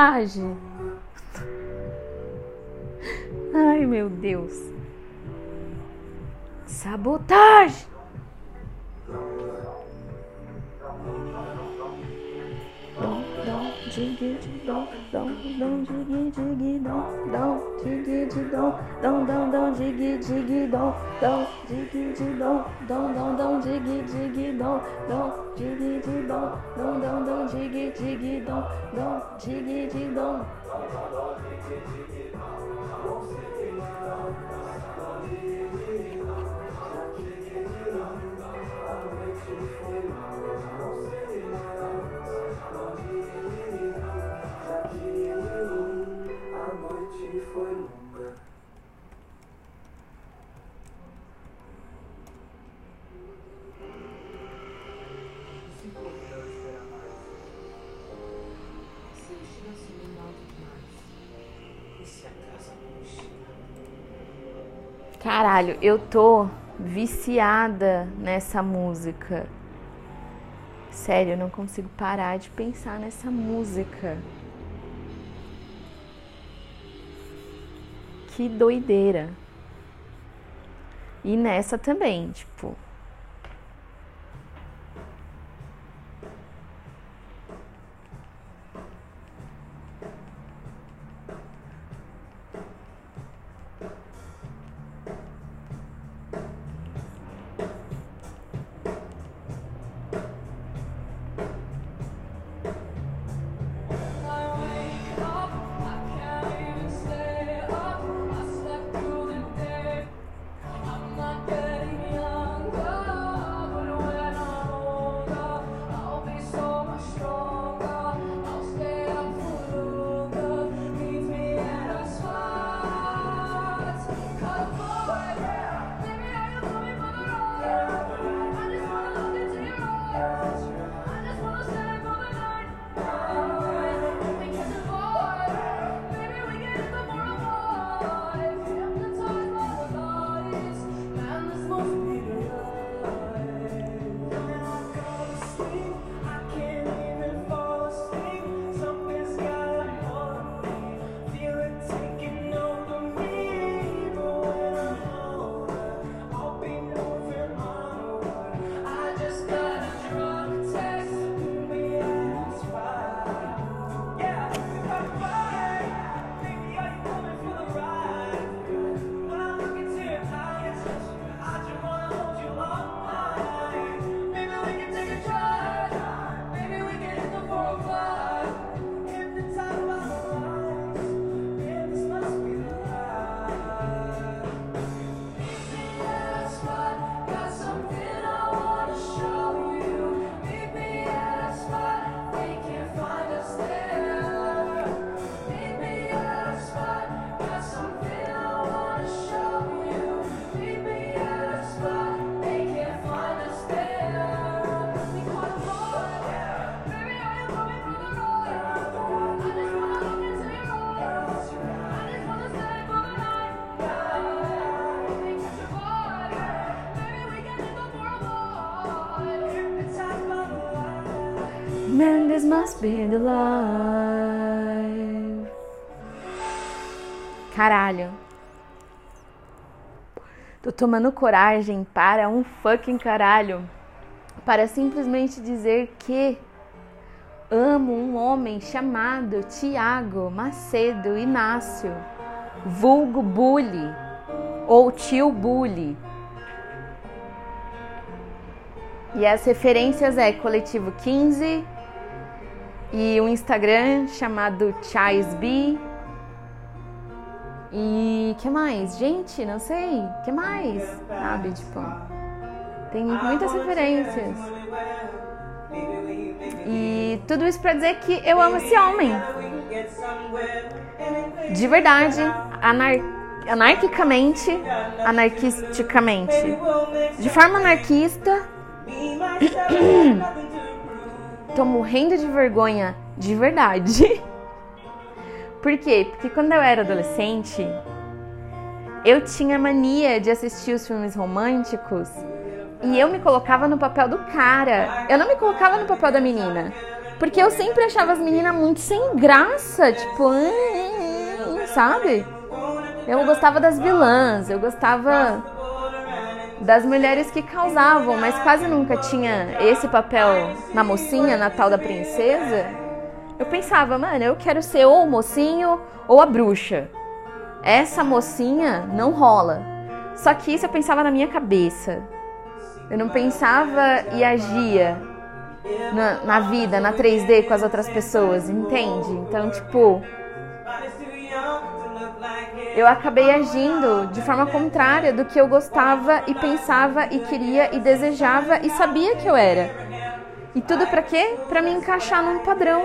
Age. Ai, meu Deus. Sabotagem. jiggy don't don't don't jiggy jiggy don't don't jiggy jiggy don't don't don't don't jiggy jiggy don't don't jiggy jiggy don't don't don't don't jiggy jiggy don't don't jiggy jiggy don't don't don't don't jiggy jiggy don't don't jiggy jiggy don't Eu tô viciada nessa música. Sério, eu não consigo parar de pensar nessa música. Que doideira. E nessa também, tipo. Must life. Caralho. Tô tomando coragem para um fucking caralho. Para simplesmente dizer que amo um homem chamado Tiago Macedo Inácio, vulgo Bully ou tio Bully. E as referências é Coletivo 15 e um Instagram chamado Chaisb. E que mais? Gente, não sei. Que mais? Sabe, tipo, tem muitas referências. E tudo isso pra dizer que eu amo esse homem. De verdade, anar anarquicamente, anarquisticamente. De forma anarquista, tô morrendo de vergonha, de verdade. Por quê? Porque quando eu era adolescente, eu tinha mania de assistir os filmes românticos e eu me colocava no papel do cara. Eu não me colocava no papel da menina. Porque eu sempre achava as meninas muito sem graça, tipo, "Ah, sabe? Eu gostava das vilãs, eu gostava das mulheres que causavam, mas quase nunca tinha esse papel na mocinha, na tal da princesa. Eu pensava, mano, eu quero ser ou o mocinho ou a bruxa. Essa mocinha não rola. Só que isso eu pensava na minha cabeça. Eu não pensava e agia na, na vida, na 3D com as outras pessoas, entende? Então, tipo, eu acabei agindo de forma contrária do que eu gostava e pensava e queria e desejava e sabia que eu era. E tudo para quê? Para me encaixar num padrão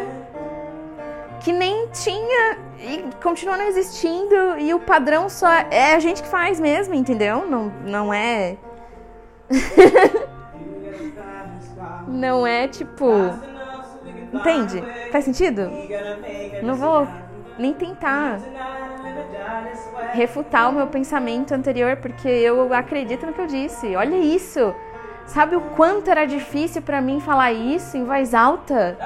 que nem tinha e continua não existindo e o padrão só é a gente que faz mesmo, entendeu? Não, não é não é tipo entende? Faz sentido? Não vou nem tentar refutar o meu pensamento anterior, porque eu acredito no que eu disse. Olha isso! Sabe o quanto era difícil para mim falar isso em voz alta?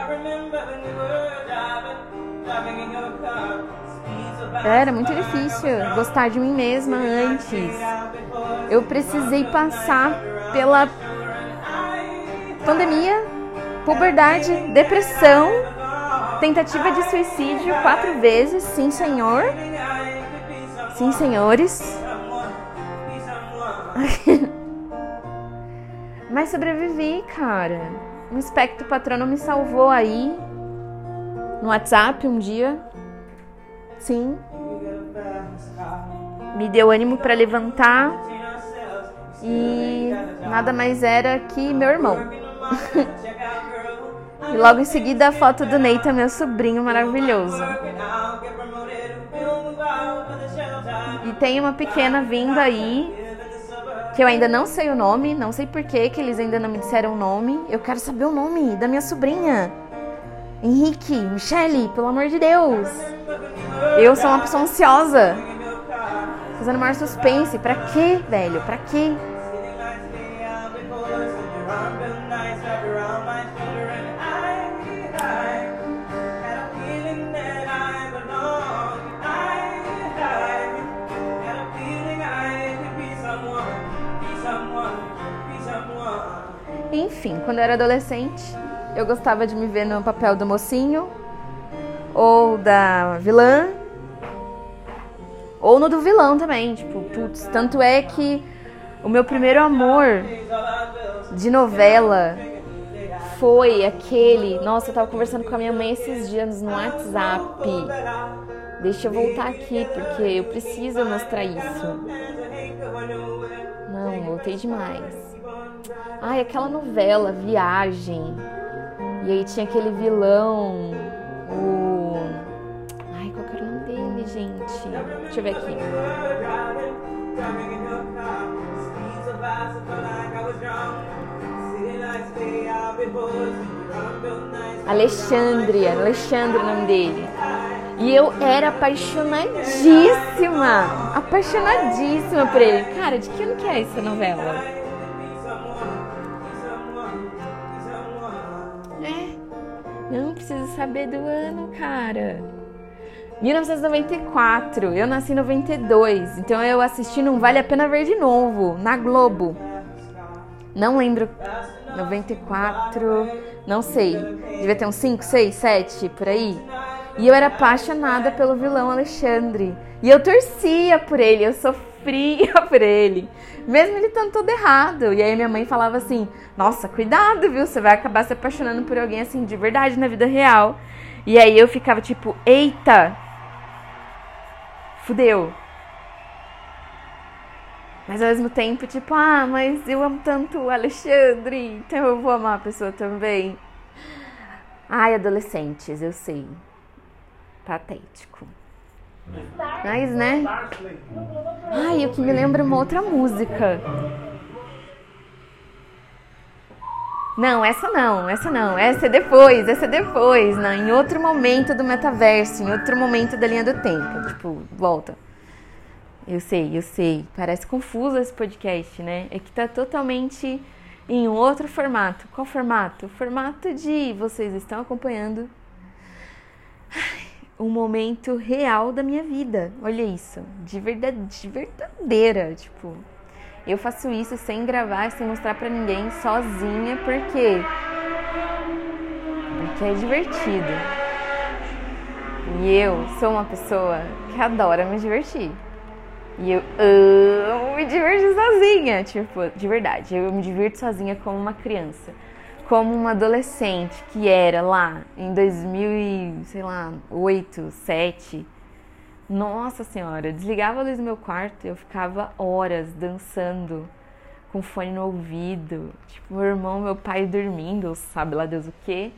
Era muito difícil gostar de mim mesma antes. Eu precisei passar pela pandemia, puberdade, depressão, tentativa de suicídio quatro vezes, sim, senhor. Sim, senhores. Mas sobrevivi, cara. Um espectro patrono me salvou aí no WhatsApp um dia. Sim. Me deu ânimo para levantar e nada mais era que meu irmão. e logo em seguida a foto do Neita, meu sobrinho maravilhoso. E tem uma pequena vindo aí, que eu ainda não sei o nome, não sei por que que eles ainda não me disseram o nome. Eu quero saber o nome da minha sobrinha. Henrique, Michele, pelo amor de Deus. Eu sou uma pessoa ansiosa. Fazendo maior suspense. Pra quê, velho? Pra quê? Quando eu era adolescente, eu gostava de me ver no papel do mocinho ou da vilã ou no do vilão também, tipo, putz, tanto é que o meu primeiro amor de novela foi aquele, nossa, eu tava conversando com a minha mãe esses dias no WhatsApp. Deixa eu voltar aqui porque eu preciso mostrar isso. Não, voltei demais. Ai, aquela novela, Viagem. E aí tinha aquele vilão, o. Ai, qual que era o nome dele, gente? Deixa eu ver aqui. Alexandre, Alexandre o nome dele. E eu era apaixonadíssima, apaixonadíssima por ele. Cara, de que ano que é essa novela? Não preciso saber do ano, cara. 1994, eu nasci em 92, então eu assisti Não Vale a Pena Ver de novo, na Globo. Não lembro, 94, não sei, devia ter uns 5, 6, 7 por aí. E eu era apaixonada pelo vilão Alexandre. E eu torcia por ele, eu sofria por ele. Mesmo ele estando todo errado. E aí minha mãe falava assim: Nossa, cuidado, viu? Você vai acabar se apaixonando por alguém assim de verdade na vida real. E aí eu ficava tipo: Eita! Fudeu. Mas ao mesmo tempo, tipo, ah, mas eu amo tanto o Alexandre, então eu vou amar a pessoa também. Ai, adolescentes, eu sei patético. Mas, né? Ai, o que me lembra uma outra música. Não, essa não, essa não. Essa é depois, essa é depois, não, em outro momento do metaverso, em outro momento da linha do tempo. Tipo, volta. Eu sei, eu sei. Parece confuso esse podcast, né? É que tá totalmente em um outro formato. Qual formato? O formato de vocês estão acompanhando um momento real da minha vida. Olha isso, de verdade, de verdadeira, tipo, eu faço isso sem gravar, sem mostrar para ninguém, sozinha, porque porque é divertido. E eu sou uma pessoa que adora me divertir. E eu amo me divertir sozinha, tipo, de verdade. Eu me divirto sozinha como uma criança, como uma adolescente que era lá em 2000 e, sei lá, 8, 7. Nossa senhora, eu desligava a luz do meu quarto e eu ficava horas dançando com fone no ouvido, tipo, meu irmão, meu pai dormindo, sabe lá Deus o quê.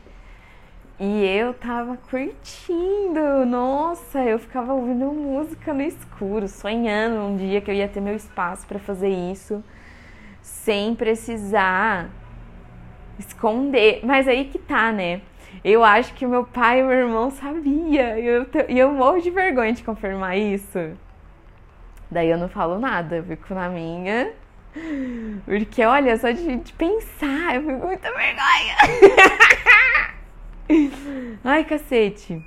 E eu tava curtindo, nossa, eu ficava ouvindo música no escuro, sonhando um dia que eu ia ter meu espaço para fazer isso, sem precisar esconder. Mas aí que tá, né? Eu acho que meu pai e meu irmão sabia, e eu, e eu morro de vergonha de confirmar isso. Daí eu não falo nada, eu fico na minha. Porque, olha, só de, de pensar, eu fico com muita vergonha. Ai, cacete.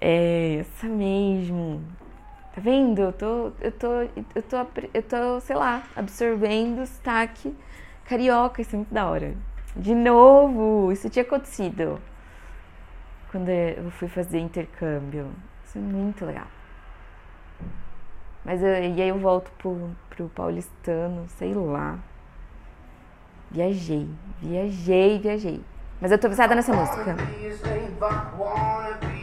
É essa mesmo. Tá vendo? Eu tô, eu tô, eu tô, eu tô, sei lá, absorvendo o sotaque carioca. Isso é muito da hora. De novo, isso tinha acontecido quando eu fui fazer intercâmbio. Isso é muito legal. Mas eu, e aí eu volto pro, pro paulistano, sei lá. Viajei, viajei, viajei. Mas eu tô viciada nessa música.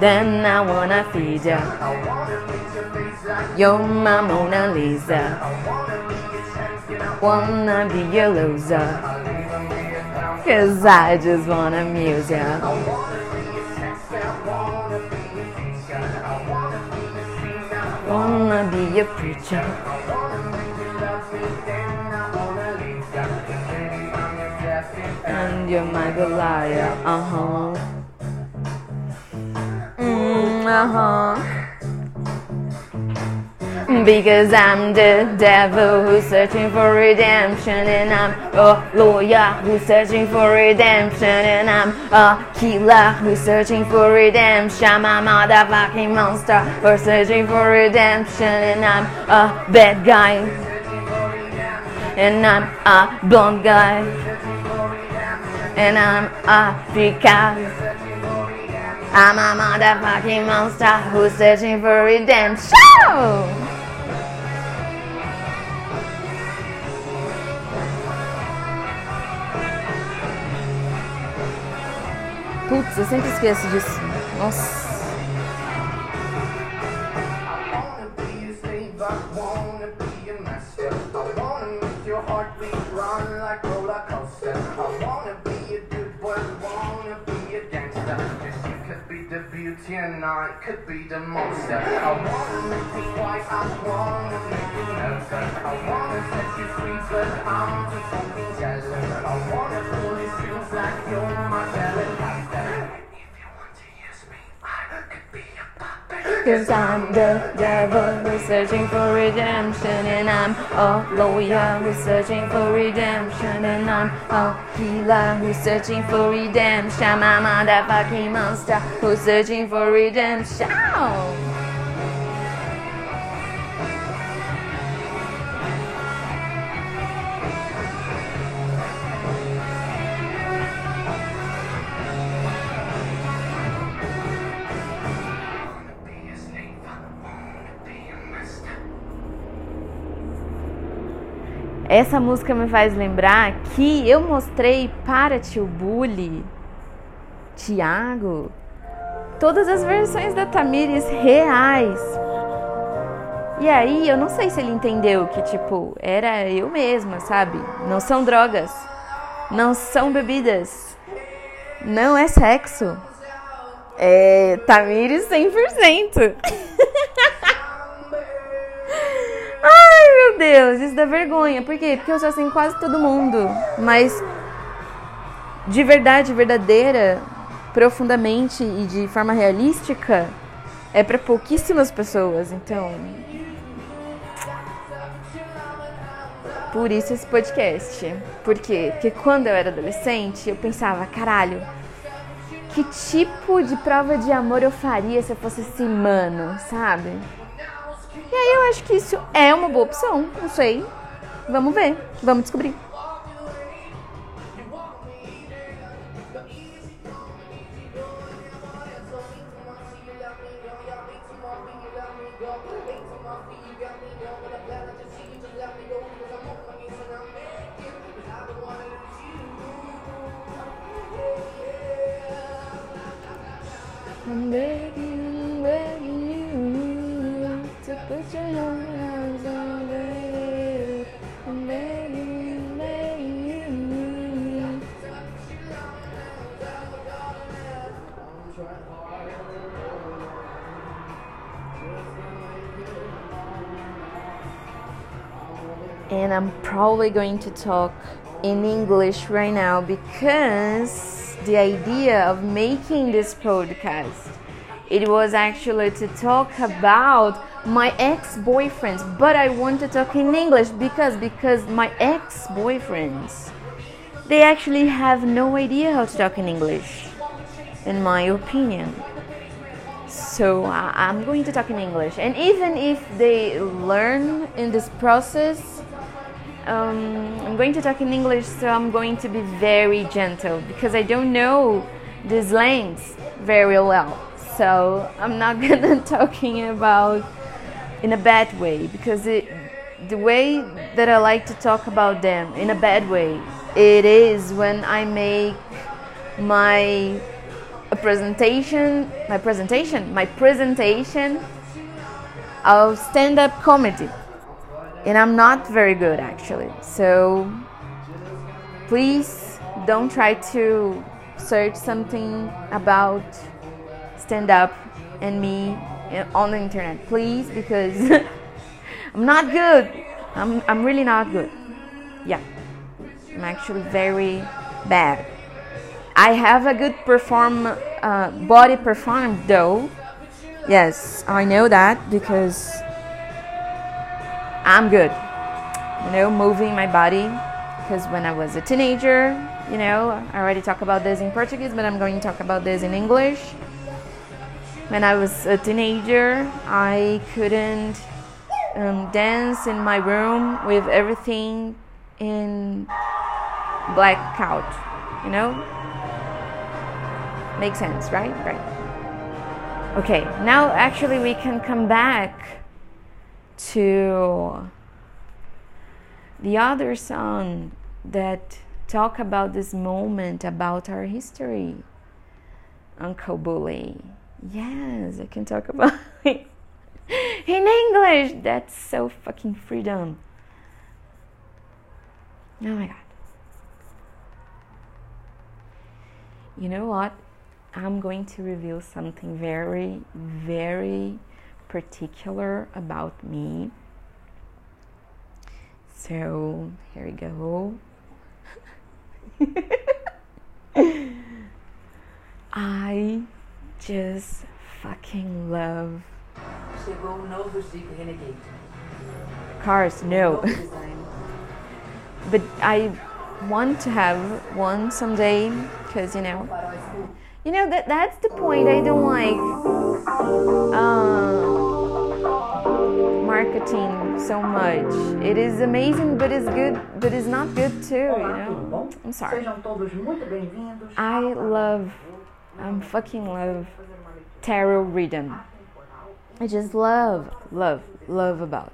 Then I wanna feed ya. You're my Mona Lisa. Wanna be your loser. Cause I just wanna amuse ya. Wanna be your preacher. And you're my Goliath, uh huh. Mm, uh huh. Because I'm the devil who's searching for redemption, and I'm a lawyer who's searching for redemption, and I'm a killer who's searching for redemption. I'm a motherfucking monster who's searching for redemption, and I'm a bad guy, and I'm a blonde guy, and I'm Africa. I'm a motherfucking monster who's searching for redemption. Putz, eu sempre esqueço disso. Nossa. And I could be the monster. I wanna make you white, I wanna make you nervous. I wanna set you free, but I'm too fucking jealous. I wanna pull your strings like you're my Valentine. If you want to use me, I could be a puppet. Cause I'm the devil who's searching for redemption And I'm a lawyer who's searching for redemption And I'm a healer who's searching for redemption. A motherfucking monster who's searching for redemption Essa música me faz lembrar que eu mostrei para tio Bully, Tiago, todas as versões da Tamires reais. E aí, eu não sei se ele entendeu que, tipo, era eu mesma, sabe? Não são drogas. não são bebidas, não é sexo. É Tamires 100%. Deus, isso dá vergonha. Por quê? Porque eu sou assim quase todo mundo. Mas de verdade, verdadeira, profundamente e de forma realística, é para pouquíssimas pessoas. Então, por isso esse podcast. Por quê? Porque quando eu era adolescente, eu pensava, caralho, que tipo de prova de amor eu faria se eu fosse esse mano, sabe? E aí eu acho que isso é uma boa opção, não sei. Vamos ver, vamos descobrir. Probably going to talk in English right now because the idea of making this podcast it was actually to talk about my ex-boyfriends but i want to talk in english because because my ex-boyfriends they actually have no idea how to talk in english in my opinion. So i'm going to talk in english. And even if they learn in this process um, I'm going to talk in English, so I'm going to be very gentle because I don't know the slangs very well. So I'm not gonna talking about in a bad way because it, the way that I like to talk about them in a bad way, it is when I make my a presentation, my presentation, my presentation of stand-up comedy and I'm not very good actually. So please don't try to search something about stand up and me on the internet, please, because I'm not good. I'm, I'm really not good. Yeah, I'm actually very bad. I have a good perform uh, body perform though. Yes, I know that because I'm good. You know, moving my body. Because when I was a teenager, you know, I already talked about this in Portuguese, but I'm going to talk about this in English. When I was a teenager, I couldn't um, dance in my room with everything in blackout. You know? Makes sense, right? Right. Okay, now actually we can come back to the other song that talk about this moment about our history uncle bully. Yes i can talk about it in english. That's so fucking freedom. Oh my god. You know what? I'm going to reveal something very very particular about me. So here we go. I just fucking love Chegou o novo Jeep Renegade. cars. No, but I want to have one someday because you know You know that that's the point I don't like um, marketing so much. It is amazing, but it's good, but it's not good too. You know. I'm sorry. Sejam todos muito. I love, I'm fucking love tarot reading. I just love, love, love about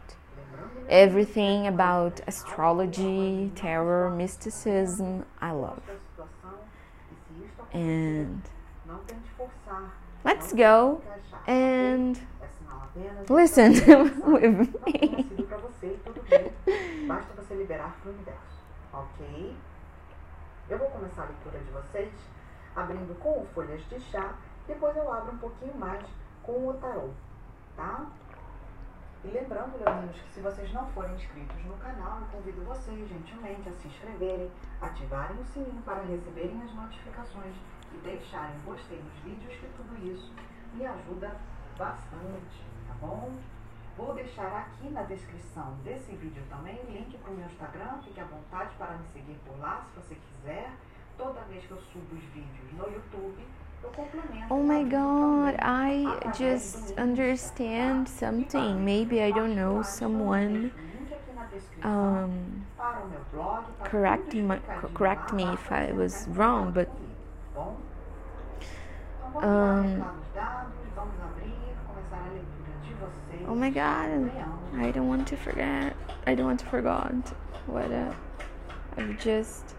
everything about astrology, tarot, mysticism. I love. And Não tente forçar. let's go. And É listen with me. Basta você liberar pro universo. Ok? Eu vou começar a leitura de vocês abrindo com o Folhas de Chá, depois eu abro um pouquinho mais com o tarô, tá? E lembrando, leoninos, que se vocês não forem inscritos no canal, eu convido vocês gentilmente a se inscreverem, ativarem o sininho para receberem as notificações e deixarem gostei nos vídeos, que tudo isso me ajuda bastante, tá bom? Vou deixar aqui na descrição desse vídeo também o link para o meu Instagram, fique à vontade para me seguir por lá se você quiser. Toda vez que eu subo os vídeos no YouTube, eu complemento. Oh my god, I just understand something. Maybe I don't know someone um correct my correct me if I was wrong, but um oh my god, I don't want to forget. I don't want to forget what uh, I've just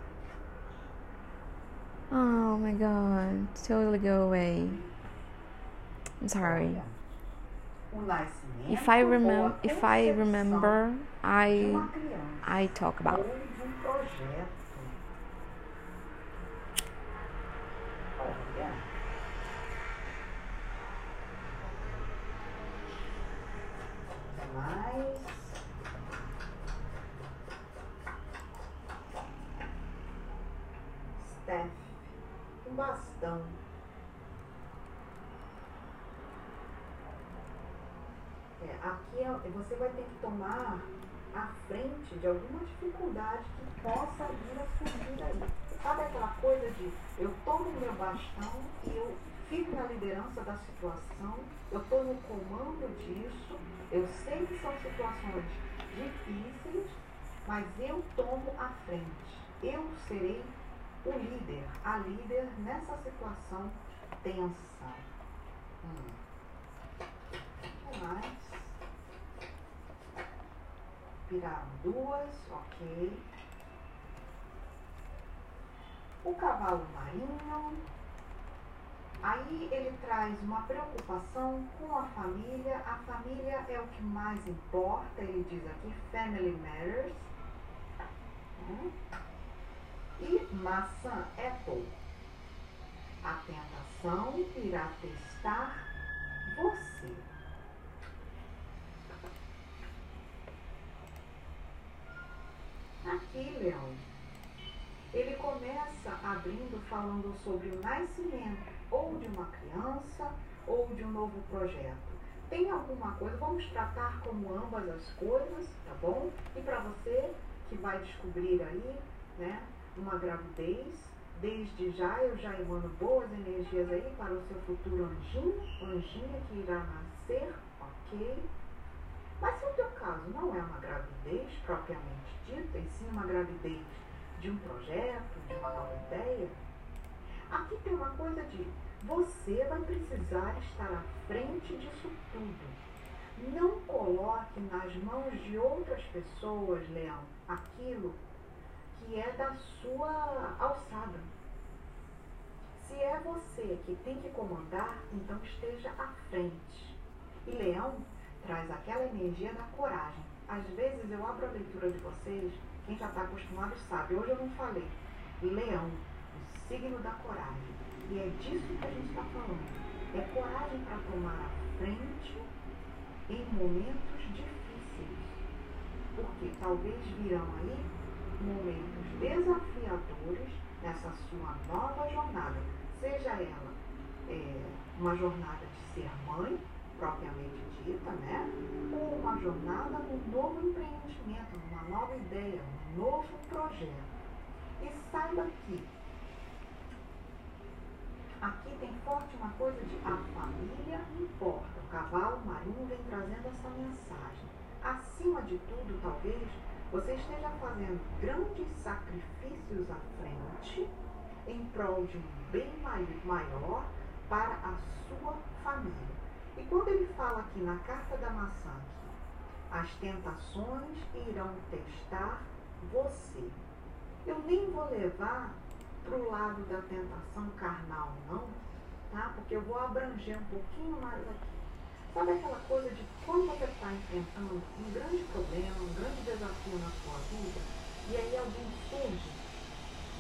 Oh my god, totally go away. I'm sorry. If I remember, if I remember, I I talk about. Bastão. É, aqui é- você vai ter que tomar à frente de alguma dificuldade que possa vir a surgir aí. Sabe aquela coisa de eu tomo meu bastão e eu fico na liderança da situação, eu estou no comando disso, eu sei que são situações difíceis, mas eu tomo a frente. Eu serei o líder, a líder nessa situação tensa. Hum. O que mais? Viraram duas, ok. O cavalo marinho. Aí ele traz uma preocupação com a família. A família é o que mais importa, ele diz aqui, family matters. Hum. E maçã, apple. A tentação irá testar você. Aqui, Leão, ele começa abrindo falando sobre o nascimento ou de uma criança ou de um novo projeto. Tem alguma coisa, vamos tratar como ambas as coisas, tá bom? E para você que vai descobrir aí, né, uma gravidez, desde já eu já emano boas energias aí para o seu futuro anjinho, anjinha que irá nascer, ok? Mas se o teu caso não é uma gravidez propriamente dita, e sim uma gravidez de um projeto, de uma nova ideia, aqui tem uma coisa de você vai precisar estar à frente disso tudo. Não coloque nas mãos de outras pessoas, Leão, aquilo que é da sua alçada. Se é você que tem que comandar, então esteja à frente. E Leão traz aquela energia da coragem. Às vezes eu abro a leitura de vocês, quem já está acostumado sabe. Hoje eu não falei. Leão, o signo da coragem. E é disso que a gente está falando. É coragem para tomar a frente em momentos difíceis. Porque talvez virão aí momentos desafiadores nessa sua nova jornada. Seja ela é, uma jornada de ser mãe, propriamente dita, né? Ou uma jornada num novo empreendimento, numa nova ideia, num novo projeto. E saiba que aqui tem forte uma coisa de a família importa. O cavalo marinho vem trazendo essa mensagem. Acima de tudo, talvez, você esteja fazendo grandes sacrifícios à frente em prol de um bem mai- maior para a sua família. E quando ele fala aqui na carta da maçã as tentações irão testar você, eu nem vou levar para o lado da tentação carnal, não, tá? Porque eu vou abranger um pouquinho mais aqui. Sabe aquela coisa de quando você está enfrentando um grande problema, um grande desafio na sua vida, e aí alguém surge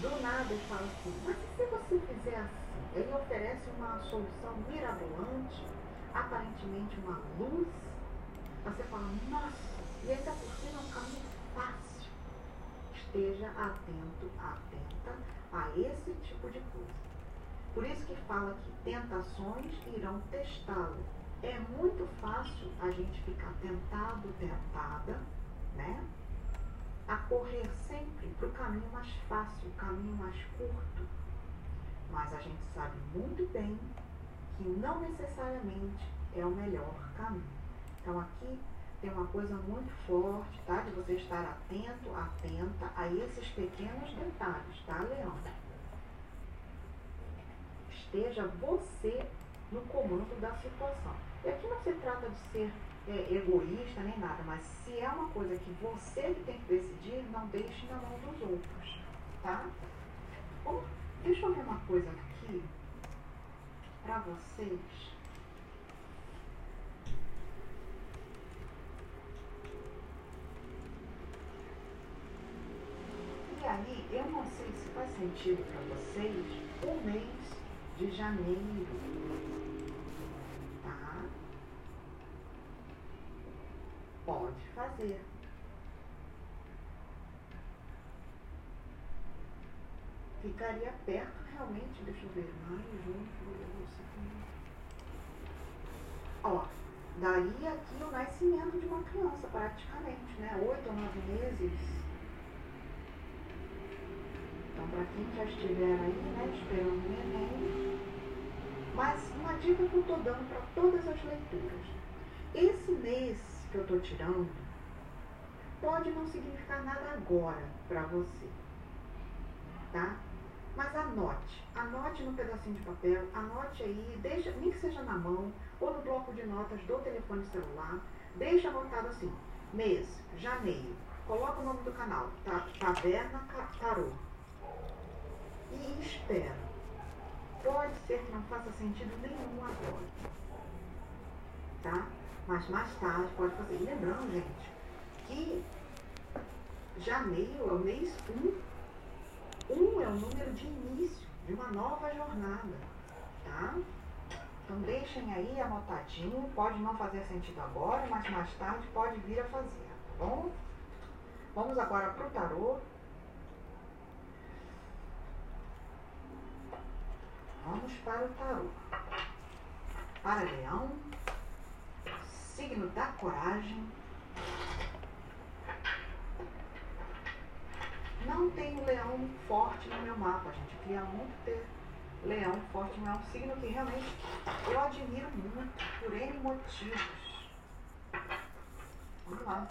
Do nada ele fala assim, mas e se você fizer assim? Ele oferece uma solução mirabolante, aparentemente uma luz. Você fala, nossa, e ainda por cima é um caminho fácil. Esteja atento, atenta a esse tipo de coisa. Por isso que fala que tentações irão testá-lo. É muito fácil a gente ficar tentado, tentada, né? A correr sempre para o caminho mais fácil, o caminho mais curto. Mas a gente sabe muito bem que não necessariamente é o melhor caminho. Então aqui tem uma coisa muito forte, tá? De você estar atento, atenta a esses pequenos detalhes, tá, Leão? esteja você no comando da situação. E aqui não se trata de ser é, egoísta nem nada, mas se é uma coisa que você tem que decidir, não deixe na mão dos outros, tá? Bom, deixa eu ver uma coisa aqui para vocês. E aí, eu não sei se faz sentido para vocês o mês de janeiro. Tá? Pode fazer. Ficaria perto realmente, deixa eu ver, maio, junho. Ó, daria aqui o nascimento de uma criança, praticamente, né? Oito ou nove meses. Então, para quem já estiver aí, né, esperando o neném. Mas uma dica que eu estou dando para todas as leituras. Esse mês que eu estou tirando pode não significar nada agora para você, tá? Mas anote, anote no pedacinho de papel, anote aí, deixa, nem que seja na mão ou no bloco de notas do telefone celular, deixa anotado assim, mês, janeiro, coloca o nome do canal, tá, Taverna Tarô e espera. Pode ser que não faça sentido nenhum agora. Tá? Mas mais tarde pode fazer. Lembrando, gente, que janeiro é o mês 1. 1 é o número de início de uma nova jornada. Tá? Então deixem aí anotadinho, pode não fazer sentido agora, mas mais tarde pode vir a fazer, tá bom? Vamos agora para o tarô. Vamos para o tarô. Para leão, signo da coragem. Não tenho leão forte no meu mapa, gente. Eu queria muito ter leão forte, mas é um signo que realmente eu admiro muito, por N motivos. Vamos lá.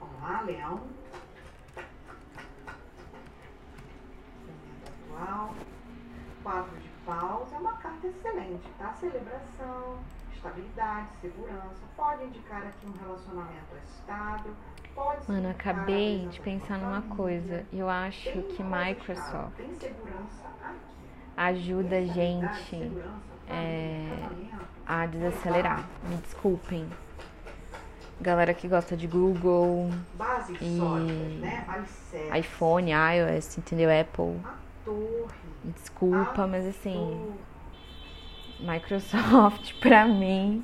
Vamos lá, leão. Momento atual. Quatro de paus é uma carta excelente, tá? Celebração, estabilidade, segurança. Pode indicar aqui um relacionamento estável. Pode Mano, acabei de pensar numa coisa. Eu acho que Microsoft Tem segurança aqui. ajuda a Estabilidade, gente segurança, é, a desacelerar. Me desculpem. Galera que gosta de Google, Bases E- né? IPhone, iOS, entendeu? Apple. A torre. Me Desculpa, mas assim. Microsoft pra mim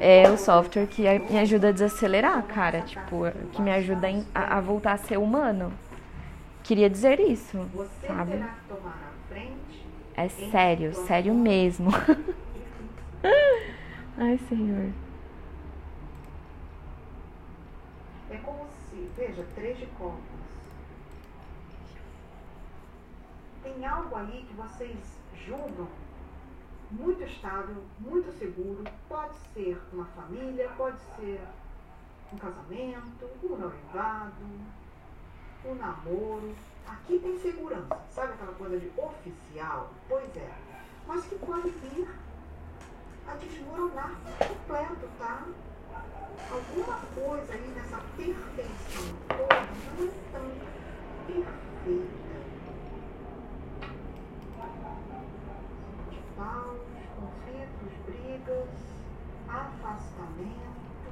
é o software que me ajuda a desacelerar, cara. Tipo, que me ajuda a, voltar a ser humano. Queria dizer isso, Você sabe? É sério, sério mesmo. Ai, Senhor. É como se, veja, três de copas. Tem algo aí que vocês julgam muito estável, muito seguro. Pode ser uma família, pode ser um casamento, um noivado, um namoro. Aqui tem segurança. Sabe aquela coisa de oficial? Pois é. Mas que pode vir a desmoronar completo, tá? alguma coisa aí nessa perfeição toda não é tão perfeita. intervalos, conflitos, brigas, afastamento,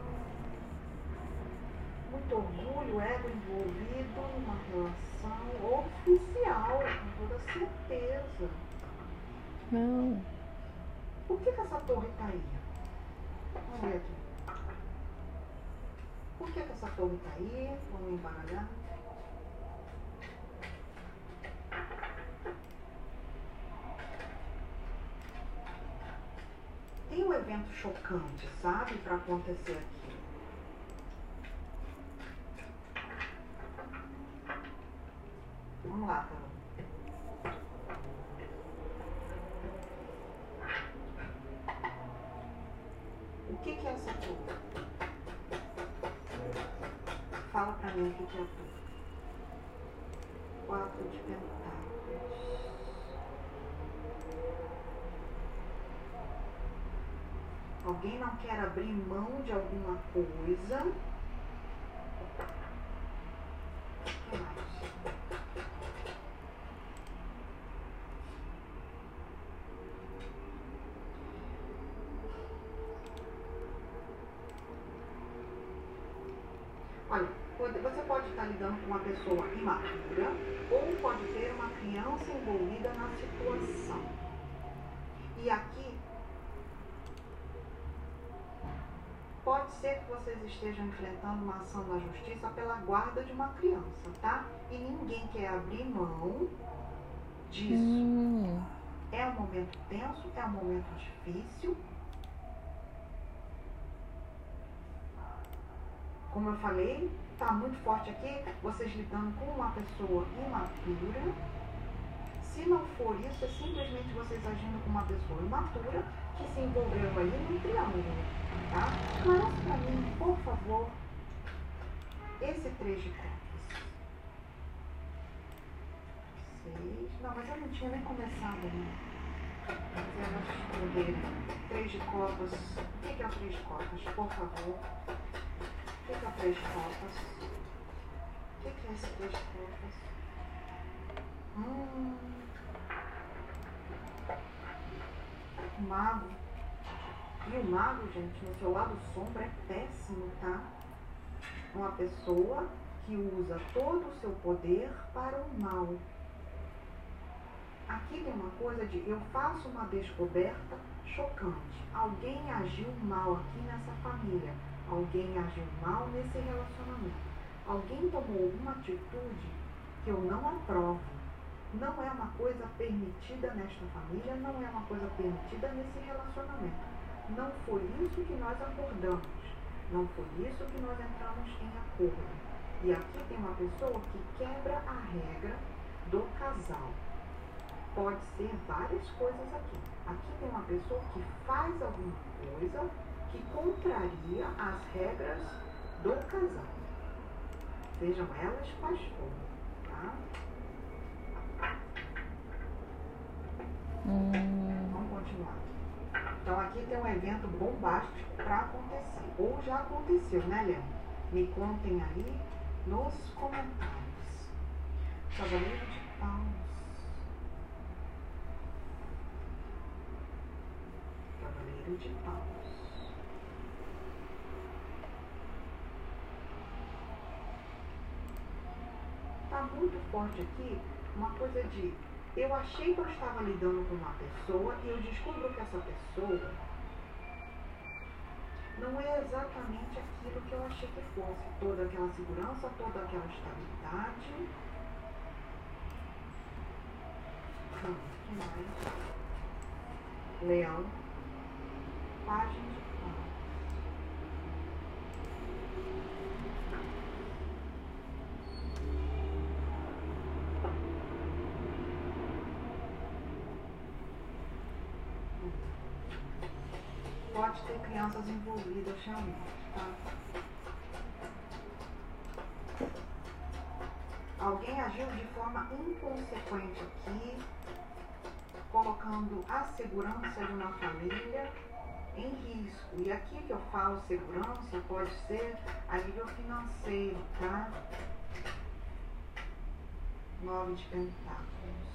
muito orgulho, ego envolvido numa relação oficial, com toda certeza. Não. Por que, que essa torre está aí? Vamos ver aqui. Por que, que essa torre está aí? Vamos embaralhar. Tem um evento chocante, sabe, para acontecer aqui. Vamos lá, Carol. O que, que é essa torre? Fala pra mim o que, que é a torre. Quatro de pentáculos. Alguém não quer abrir mão de alguma coisa. O que mais? Olha, pode- você pode estar lidando com uma pessoa imatura ou pode ter uma criança envolvida na situação. E aqui pode ser que vocês estejam enfrentando uma ação na justiça pela guarda de uma criança, tá? E ninguém quer abrir mão disso. Hum. É um momento tenso, é um momento difícil. Como eu falei, tá muito forte aqui, vocês lidando com uma pessoa imatura. Se não for isso, é simplesmente vocês agindo com uma pessoa imatura que se envolveu aí num triângulo, tá? Esclarece pra mim, por favor, esse três de copas. Seis. Não, mas eu não tinha nem começado ainda. Mas eu vou três de copas. O que é o três de copas, por favor? O que é o três de copas? O que é esse três de copas? Hum. O mago. E o mago, gente, no seu lado sombra é péssimo, tá? Uma pessoa que usa todo o seu poder para o mal. Aqui tem uma coisa de eu faço uma descoberta chocante. Alguém agiu mal aqui nessa família. Alguém agiu mal nesse relacionamento. Alguém tomou alguma atitude que eu não aprovo. Não é uma coisa permitida nesta família, não é uma coisa permitida nesse relacionamento. Não foi isso que nós acordamos. Não foi isso que nós entramos em acordo. E aqui tem uma pessoa que quebra a regra do casal. Pode ser várias coisas aqui. Aqui tem uma pessoa que faz alguma coisa que contraria as regras do casal. Sejam elas quais forem, tá? Hum. Vamos continuar. Então aqui tem um evento bombástico para acontecer. Ou já aconteceu, né, Léo? Me contem aí nos comentários. Cavaleiro de paus. Cavaleiro de paus. Tá muito forte aqui uma coisa de eu achei que eu estava lidando com uma pessoa e eu descubro que essa pessoa não é exatamente aquilo que eu achei que fosse. Toda aquela segurança, toda aquela estabilidade. Vamos, que mais? Leão. Página de paus. Pode ter crianças envolvidas realmente, tá? Alguém agiu de forma inconsequente aqui, colocando a segurança de uma família em risco. E aqui que eu falo segurança pode ser a nível financeiro, tá? Nove de pentáculos.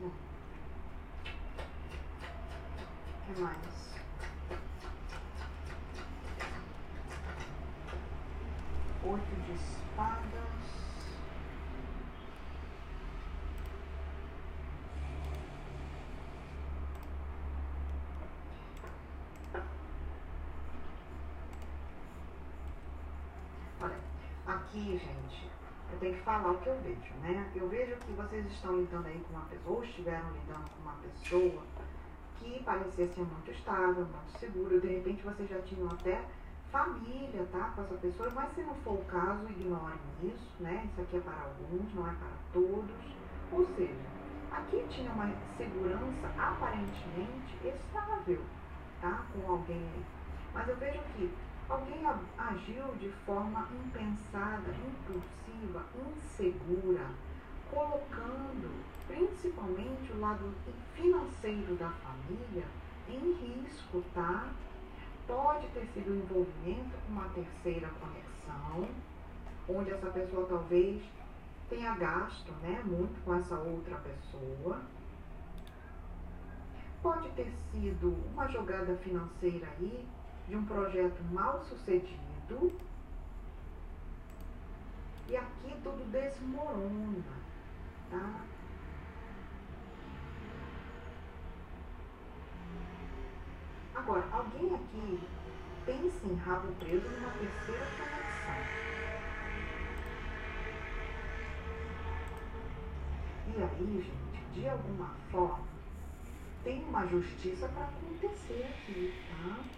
O que mais? Oito de espadas. Olha, aqui, gente, eu tenho que falar o que eu vejo, né? Eu vejo que vocês estão lidando aí com uma pessoa, ou estiveram lidando com uma pessoa que parecia ser muito estável, muito segura. De repente vocês já tinham até família, tá? Com essa pessoa, mas se não for o caso, ignorem isso, né? Isso aqui é para alguns, não é para todos. Ou seja, aqui tinha uma segurança aparentemente estável, tá? Com alguém aí. Mas eu vejo que alguém agiu de forma impensada, impulsiva, insegura, colocando principalmente o lado financeiro da família em risco, tá? Pode ter sido envolvimento com uma terceira conexão, onde essa pessoa talvez tenha gasto né, muito com essa outra pessoa. Pode ter sido uma jogada financeira aí de um projeto mal sucedido. E aqui tudo desmorona, tá? Agora, alguém aqui pensa em rabo preso numa terceira conexão. E aí, gente, de alguma forma, tem uma justiça para acontecer aqui, tá?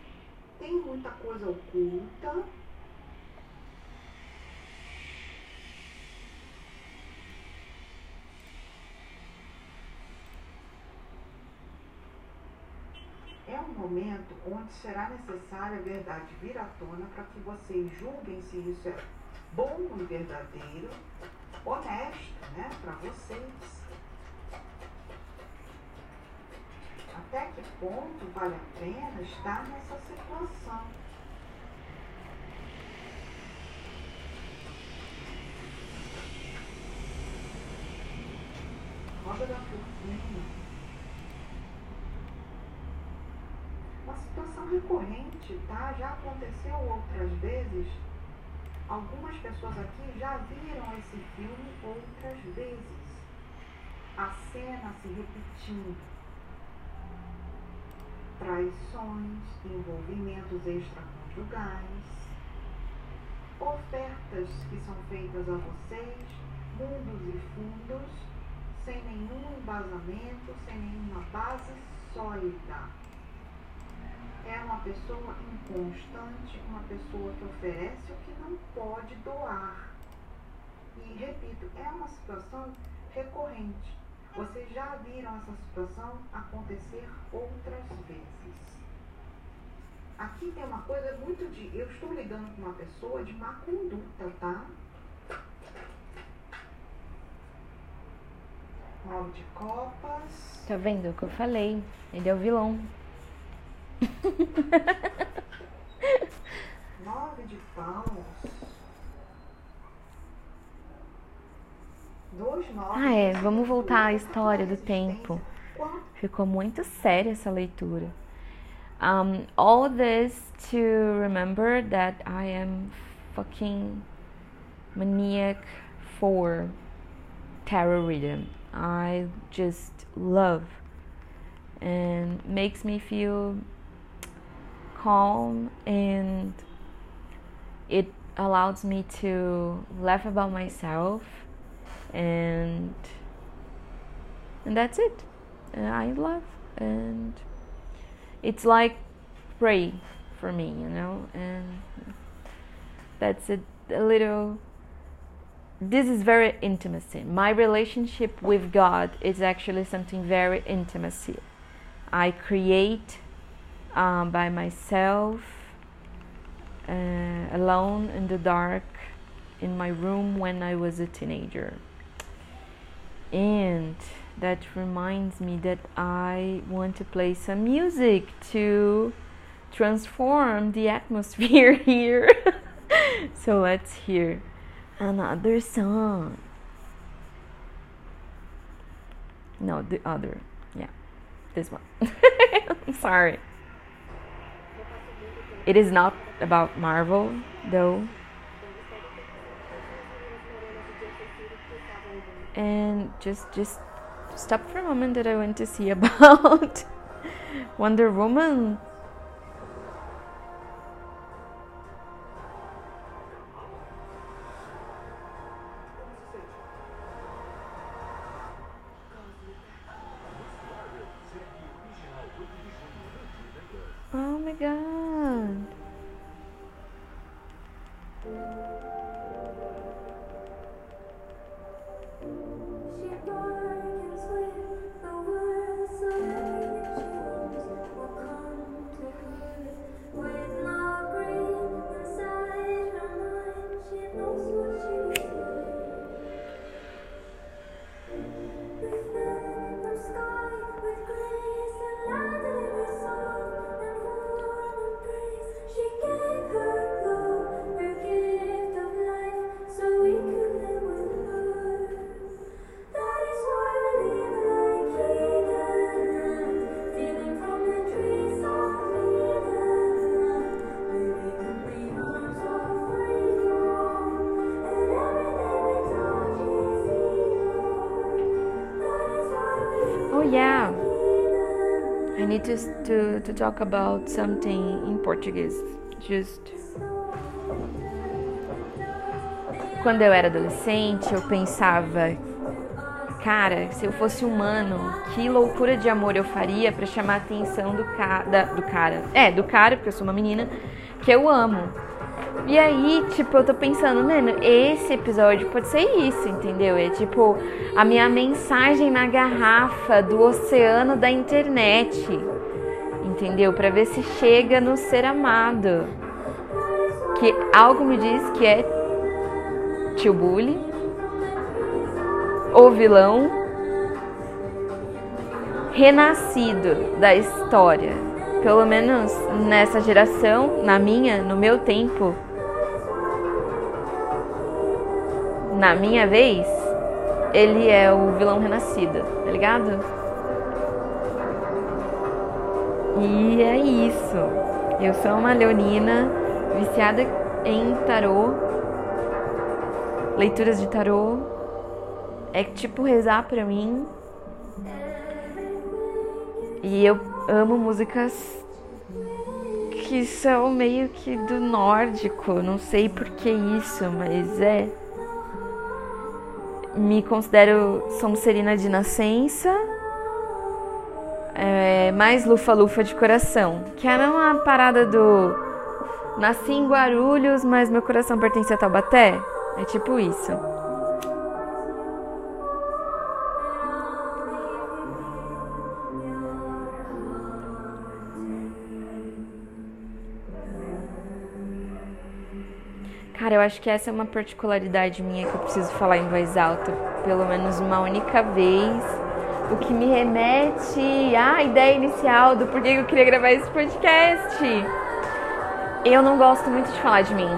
Tem muita coisa oculta. É um momento onde será necessária a verdade vir à tona para que vocês julguem se isso é bom e verdadeiro, honesto, né, para vocês. Até que ponto vale a pena estar nessa situação? Roda da fortuna. Uma situação recorrente, tá? Já aconteceu outras vezes. Algumas pessoas aqui já viram esse filme outras vezes. A cena se repetindo traições, envolvimentos extraconjugais, ofertas que são feitas a vocês, mundos e fundos, sem nenhum embasamento, sem nenhuma base sólida. É uma pessoa inconstante, uma pessoa que oferece o que não pode doar. E repito, é uma situação recorrente. Vocês já viram essa situação acontecer outras vezes. Aqui tem uma coisa muito de. Eu estou lidando com uma pessoa de má conduta, tá? Nove de copas. Tá vendo o que eu falei? Ele é o vilão. Nove de paus. Ah, é. Vamos voltar à história do tempo. Ficou muito séria essa leitura. Um, all this to remember that I am fucking maniac for tarot reading. I just love and makes me feel calm and it allows me to laugh about myself and and that's it. And I love and it's like pray for me you know? And that's a, a little this is very intimacy. My relationship with God is actually something very intimacy. I create um, by myself uh, alone in the dark in my room when I was a teenager and that reminds me that I want to play some music to transform the atmosphere here. so let's hear another song. No, the other. Yeah, this one. I'm sorry. It is not about Marvel, though. And just just stop for a moment that I went to see about Wonder Woman. To talk about something in Portuguese. Just quando eu era adolescente, eu pensava, cara, se eu fosse humano, que loucura de amor eu faria pra chamar a atenção do, ca da- do cara. É, do cara, porque eu sou uma menina que eu amo. E aí, tipo, eu tô pensando, mano, esse episódio pode ser isso, entendeu? É tipo a minha mensagem na garrafa do oceano da internet, entendeu? Pra ver se chega no ser amado. Que algo me diz que é tio Bully, o vilão renascido da história. Pelo menos nessa geração, na minha, no meu tempo, na minha vez, ele é o vilão renascido, tá ligado? E é isso. Eu sou uma leonina viciada em tarô, leituras de tarô. É tipo rezar pra mim. E eu amo músicas que são meio que do nórdico. Não sei por que isso, mas é. Me considero Sonserina de nascença. É, mais lufa-lufa de coração. Que era uma parada do. Nasci em Guarulhos, mas meu coração pertence a Taubaté. É tipo isso. Cara, eu acho que essa é uma particularidade minha que eu preciso falar em voz alta, pelo menos uma única vez. O que me remete à ideia inicial do porquê eu queria gravar esse podcast. Eu não gosto muito de falar de mim,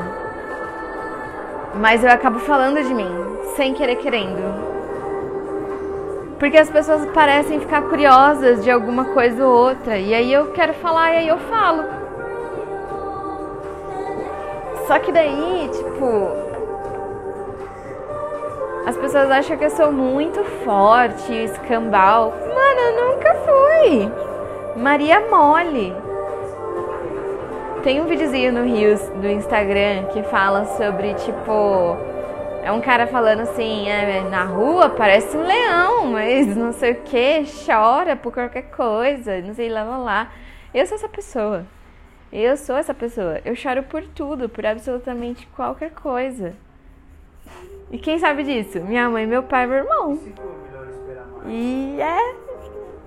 mas eu acabo falando de mim, sem querer querendo. Porque as pessoas parecem ficar curiosas de alguma coisa ou outra, e aí eu quero falar e aí eu falo. Só que daí, tipo, as pessoas acham que eu sou muito forte, escambau. Mano, eu nunca fui. Maria Mole. Tem um videozinho no Rios do Instagram que fala sobre, tipo, é um cara falando assim, é, na rua parece um leão, mas não sei o que, chora por qualquer coisa, não sei lá, lá, lá. Eu sou essa pessoa. Eu sou essa pessoa. Eu choro por tudo, por absolutamente qualquer coisa. E quem sabe disso? Minha mãe, meu pai meu irmão. E é.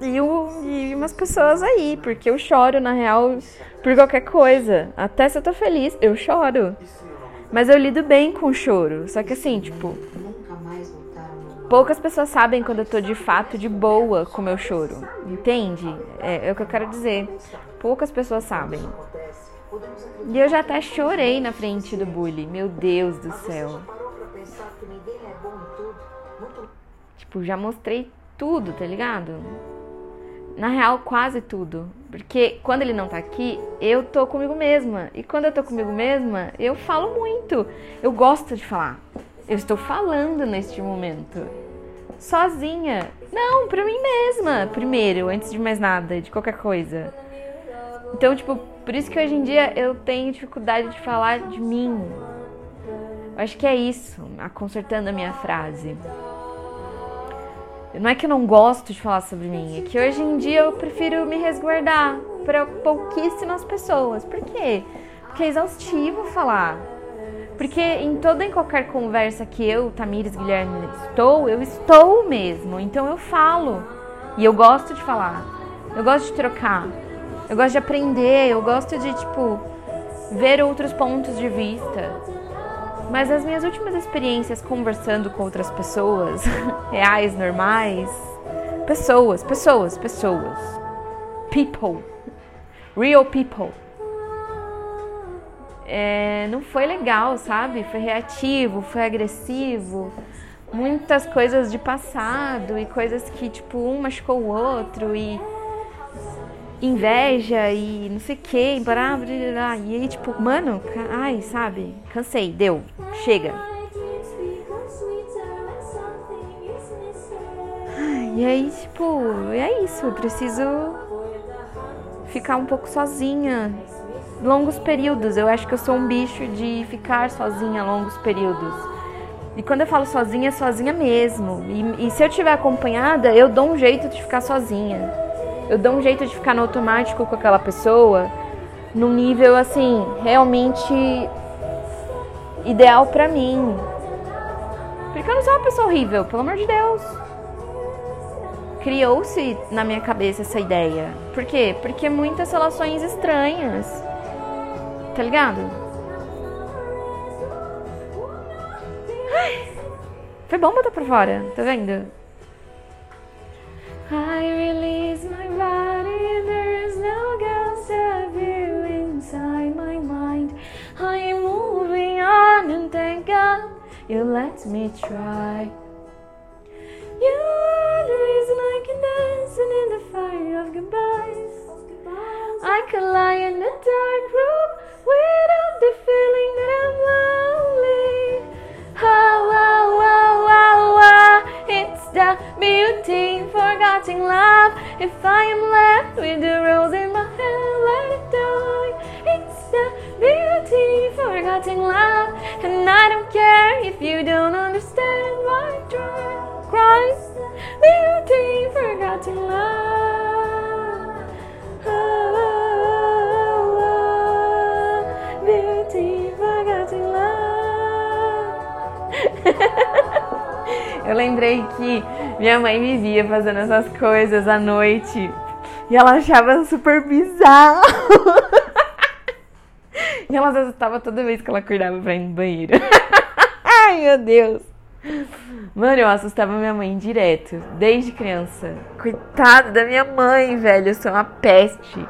E, o, e umas pessoas aí, porque eu choro, na real, por qualquer coisa. Até se eu tô feliz, eu choro. Mas eu lido bem com o choro. Só que assim, tipo, poucas pessoas sabem quando eu tô de fato de boa com o meu choro. Entende? É, é o que eu quero dizer. Poucas pessoas sabem. E eu já até chorei na frente do bully. Meu Deus do céu. Tipo, já mostrei tudo, tá ligado? Na real, quase tudo. Porque quando ele não tá aqui, eu tô comigo mesma. E quando eu tô comigo mesma, eu falo muito. Eu gosto de falar. Eu estou falando neste momento. Sozinha. Não, pra mim mesma. Primeiro, antes de mais nada, de qualquer coisa. Então, tipo, por isso que hoje em dia eu tenho dificuldade de falar de mim. Eu acho que é isso, consertando a minha frase. Não é que eu não gosto de falar sobre mim, é que hoje em dia eu prefiro me resguardar para pouquíssimas pessoas. Por quê? Porque é exaustivo falar. Porque em toda e qualquer conversa que eu, Tamires Guilherme, estou, eu estou mesmo. Então eu falo. E eu gosto de falar. Eu gosto de trocar. Eu gosto de aprender. Eu gosto de, tipo, ver outros pontos de vista. Mas as minhas últimas experiências conversando com outras pessoas, reais, normais, pessoas, pessoas, pessoas, people, real people, é, não foi legal, sabe? Foi reativo, foi agressivo, muitas coisas de passado e coisas que, tipo, um machucou o outro e inveja e não sei o que, blá, blá, blá. E aí, tipo, mano, ai, sabe? Cansei, deu, chega. E aí, tipo, é isso, eu preciso ficar um pouco sozinha. Longos períodos, eu acho que eu sou um bicho de ficar sozinha longos períodos. E quando eu falo sozinha, é sozinha mesmo. E, e se eu estiver acompanhada, eu dou um jeito de ficar sozinha. Eu dou um jeito de ficar no automático com aquela pessoa, num nível assim, realmente ideal pra mim. Porque eu não sou uma pessoa horrível, pelo amor de Deus. Criou-se na minha cabeça essa ideia. Por quê? Porque muitas relações estranhas. Tá ligado? Ai, Foi bom botar pra fora, tá vendo? I you let me try. You are the reason I can dance and in the fire of goodbyes. I could lie in a dark room without the feeling that I'm lonely. Oh, oh, oh, oh, oh, it's the beauty in forgetting love. If I am left with the rose in my hand, let it die. Beauty in forgetting love, and I don't care if you don't understand try. Cry, beauty in forgetting love. Oh, oh, oh, beauty in forgetting love. Eu lembrei que minha mãe me via fazendo essas coisas à noite e ela achava super bizarro. E ela assustava toda vez que ela acordava pra ir no banheiro. Ai, meu Deus. Mano, eu assustava minha mãe direto, desde criança. Coitada da minha mãe, velho. Eu sou uma peste.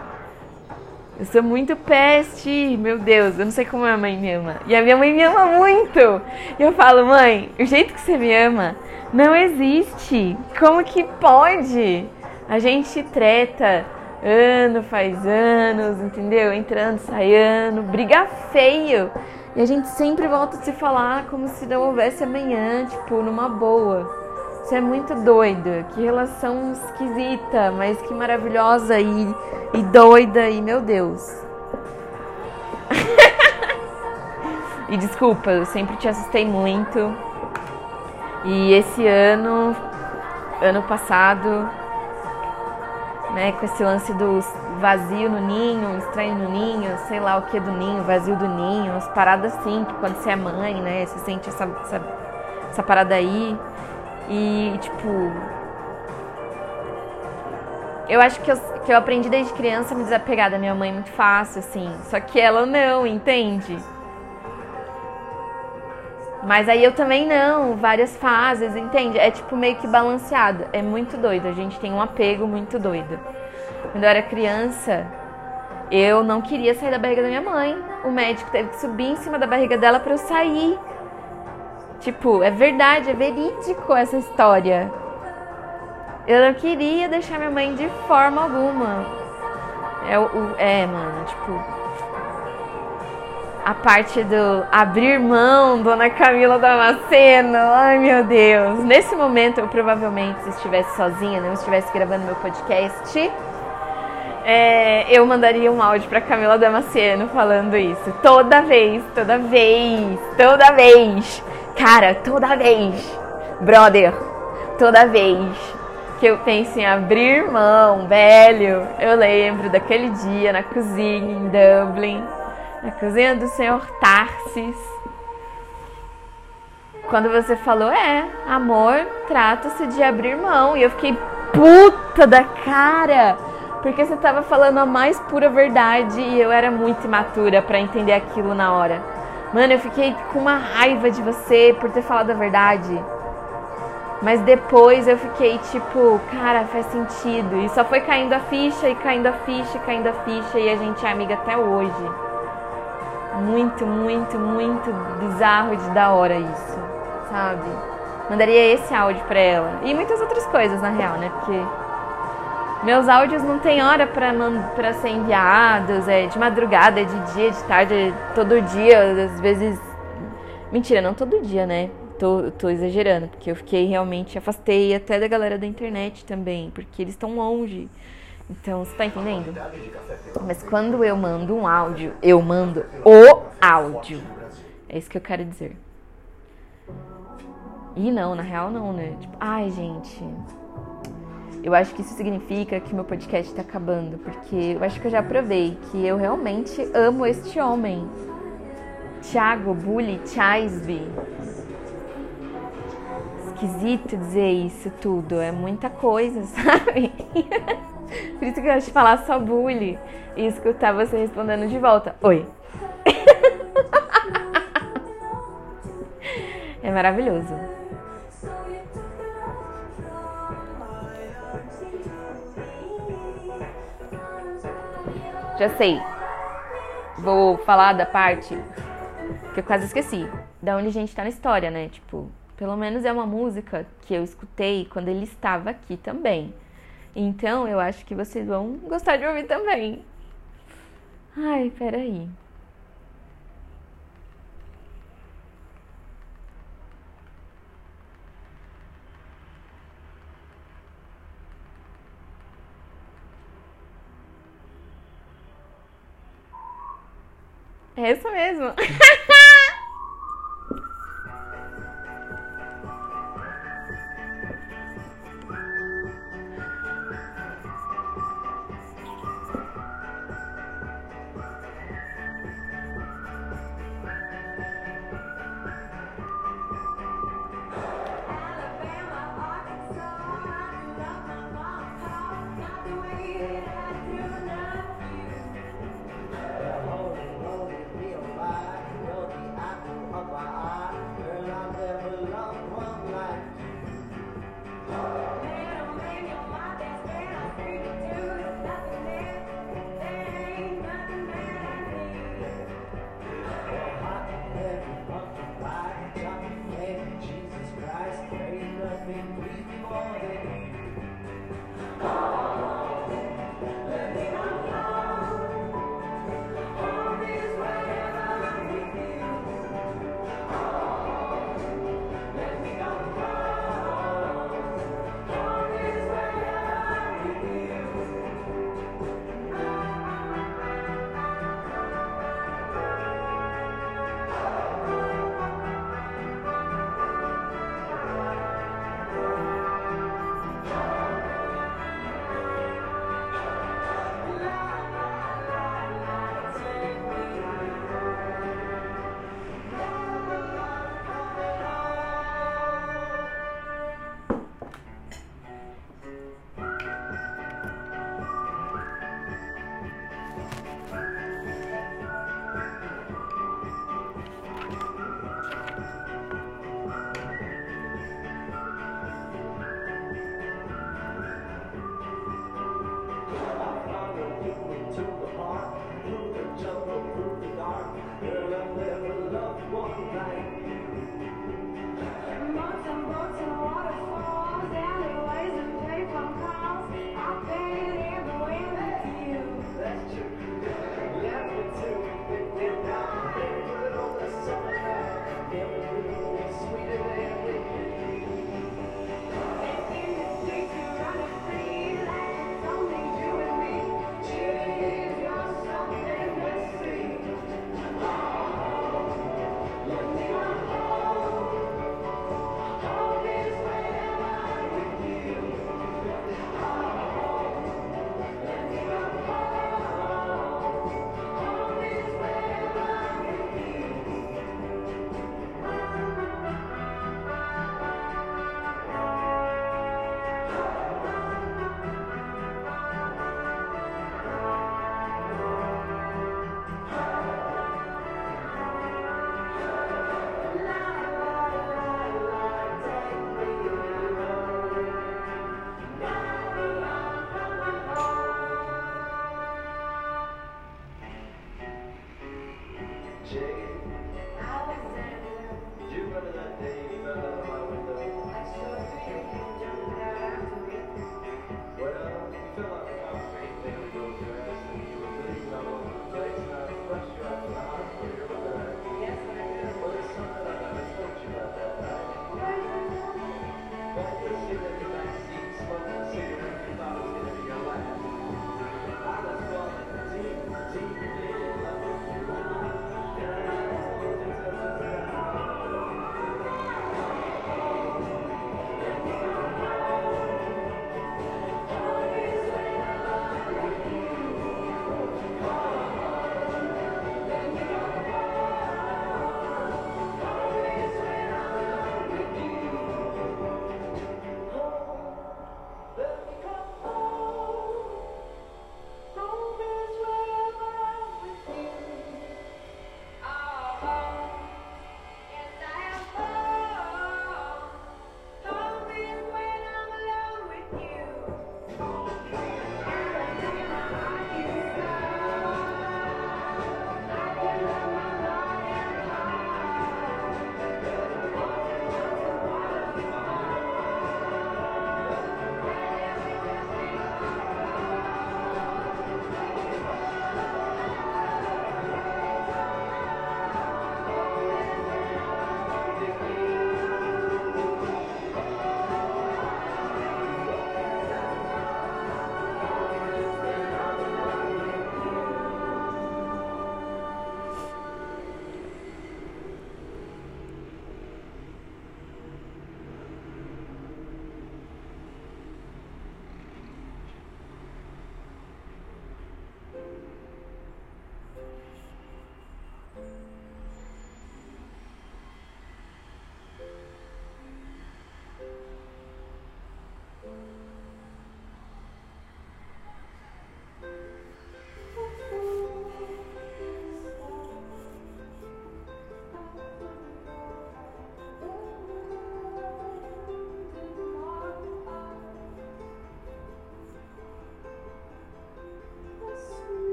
Eu sou muito peste, meu Deus. Eu não sei como minha mãe me ama. E a minha mãe me ama muito. E eu falo, mãe, o jeito que você me ama não existe. Como que pode? A gente treta ano faz anos, entendeu? Entrando, saindo, briga feio. E a gente sempre volta a se falar como se não houvesse amanhã, tipo, numa boa. Isso é muito doido. Que relação esquisita, mas que maravilhosa e, e doida e meu Deus. e desculpa, eu sempre te assustei muito. E esse ano, ano passado, né, com esse lance do vazio no ninho, estranho no ninho, sei lá o que do ninho, vazio do ninho, umas paradas assim, que quando você é mãe, né, você sente essa, essa, essa parada aí. E, tipo. Eu acho que eu, que eu aprendi desde criança a me desapegar da minha mãe muito fácil, assim. Só que ela não, entende? Mas aí eu também não, várias fases, entende? É tipo meio que balanceado. É muito doido, a gente tem um apego muito doido. Quando eu era criança, eu não queria sair da barriga da minha mãe. O médico teve que subir em cima da barriga dela para eu sair. Tipo, é verdade, é verídico essa história. Eu não queria deixar minha mãe de forma alguma. É, o, é, mano, tipo. A parte do abrir mão, Dona Camila Damasceno. Ai, meu Deus. Nesse momento, eu provavelmente, se estivesse sozinha, não estivesse gravando meu podcast, é, eu mandaria um áudio pra Camila Damasceno falando isso. Toda vez, toda vez, toda vez. Cara, toda vez. Brother, toda vez que eu penso em abrir mão, velho, eu lembro daquele dia na cozinha em Dublin, na cozinha do senhor Tarsis. Quando você falou, é, amor, trata-se de abrir mão. E eu fiquei puta da cara. Porque você tava falando a mais pura verdade e eu era muito imatura pra entender aquilo na hora. Mano, eu fiquei com uma raiva de você por ter falado a verdade. Mas depois eu fiquei tipo, cara, faz sentido. E só foi caindo a ficha e caindo a ficha e caindo a ficha e a gente é amiga até hoje. Muito, muito, muito bizarro de da hora isso, sabe? Mandaria esse áudio pra ela. E muitas outras coisas, na real, né? Porque meus áudios não tem hora pra, pra ser enviados. É de madrugada, é de dia, de tarde, é todo dia. Às vezes. Mentira, não todo dia, né? Tô, tô exagerando, porque eu fiquei realmente. Afastei até da galera da internet também, porque eles estão longe. Então, você tá entendendo? Mas quando eu mando um áudio, eu mando o áudio. É isso que eu quero dizer. E não, na real não, né? Tipo, ai, gente. Eu acho que isso significa que meu podcast tá acabando, porque eu acho que eu já provei que eu realmente amo este homem. Thiago Bully Chaisby. Esquisito dizer isso tudo, é muita coisa, sabe? Por isso que eu gosto de falar só bully e escutar você respondendo de volta. Oi. É maravilhoso. Já sei. Vou falar da parte que eu quase esqueci. Da onde a gente tá na história, né? Tipo, pelo menos é uma música que eu escutei quando ele estava aqui também. Então eu acho que vocês vão gostar de ouvir também. Ai, peraí. É isso mesmo.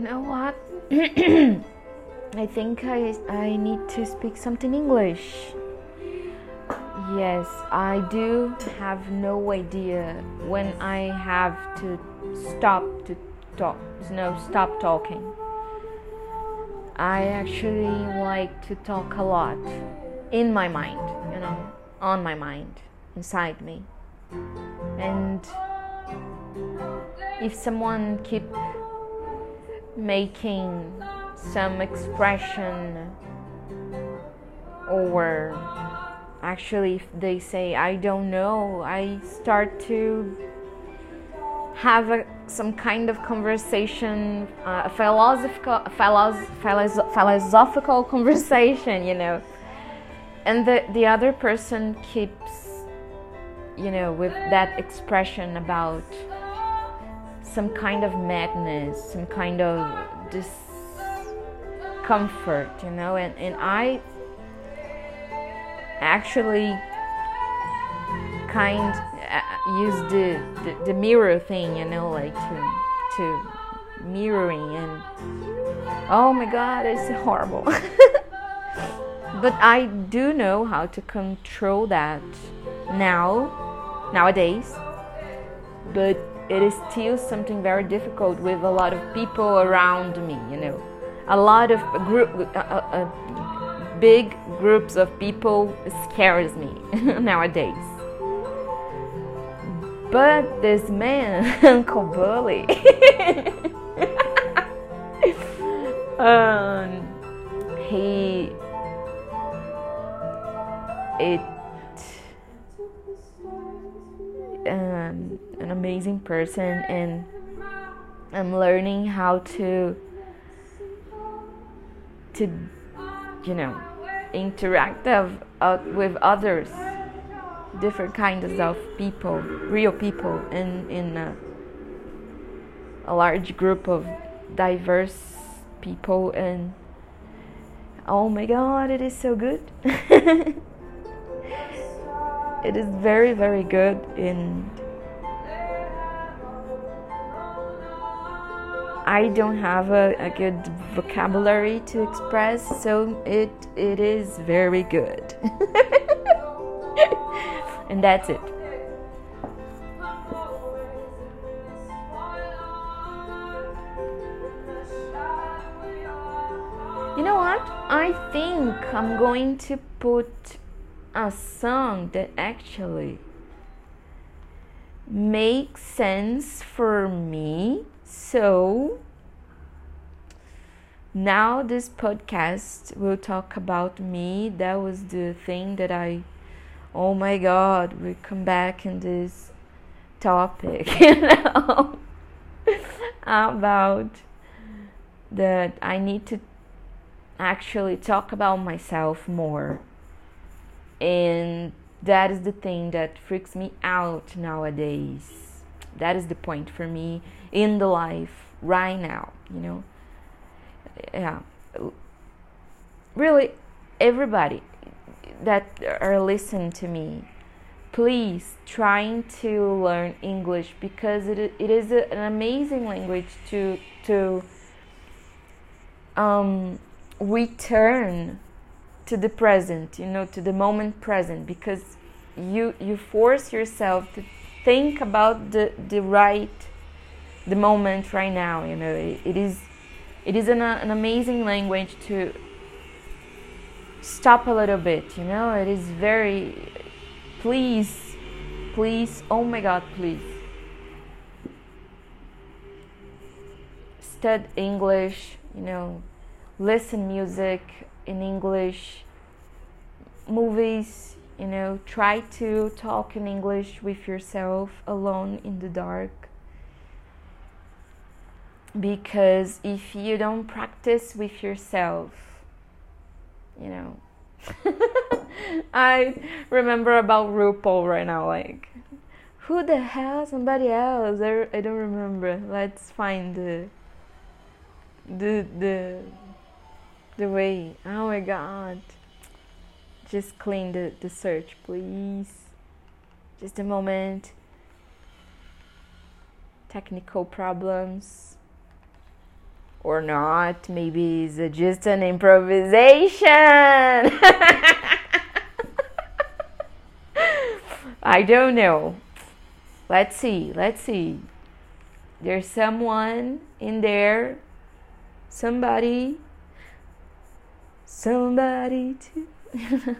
know what? I think I, I need to speak something English. Yes, I do have no idea when I have to stop to talk. No, stop talking. I actually like to talk a lot in my mind, you know, on my mind, inside me. And if someone keep making some expression or actually if they say i don't know i start to have a, some kind of conversation uh, a philosophical philosoph- philosoph- philosophical conversation you know. And the, the other person keeps you know with that expression about some kind of madness, some kind of discomfort, you know, and, and I actually kind uh, use the, the the mirror thing, you know, like to to mirroring and oh my god, it's horrible. but I do know how to control that now nowadays. But it is still something very difficult with a lot of people around me you know. A lot of group uh, uh, uh, big groups of people scares me nowadays. But this man uncle bully um, he it um, an amazing person and I'm learning how to to you know interact of, uh, with others different kinds of people real people in in a, a large group of diverse people and oh my god it is so good. It is very very good and I don't have a, a good vocabulary to express, so it it is very good. and that's it. You know what? I think I'm going to put a song that actually makes sense for me. So now this podcast will talk about me. That was the thing that I oh my god, we come back in this topic, you know, about that I need to actually talk about myself more. And that is the thing that freaks me out nowadays. That is the point for me in the life right now, you know. Yeah. Really, everybody that are listening to me, please trying to learn English because it it is an amazing language to to um, return to the present, you know, to the moment present because you you force yourself to think about the the right the moment right now, you know. it, it is it is an, an amazing language to stop a little bit, you know. It is very please please oh my god, please stud English, you know, listen music in English, movies, you know, try to talk in English with yourself alone in the dark. Because if you don't practice with yourself, you know, I remember about RuPaul right now, like, who the hell? Somebody else? I, I don't remember. Let's find the the the the way. Oh my god. Just clean the, the search, please. Just a moment. Technical problems. Or not. Maybe it's just an improvisation. I don't know. Let's see. Let's see. There's someone in there. Somebody somebody to 呵 呵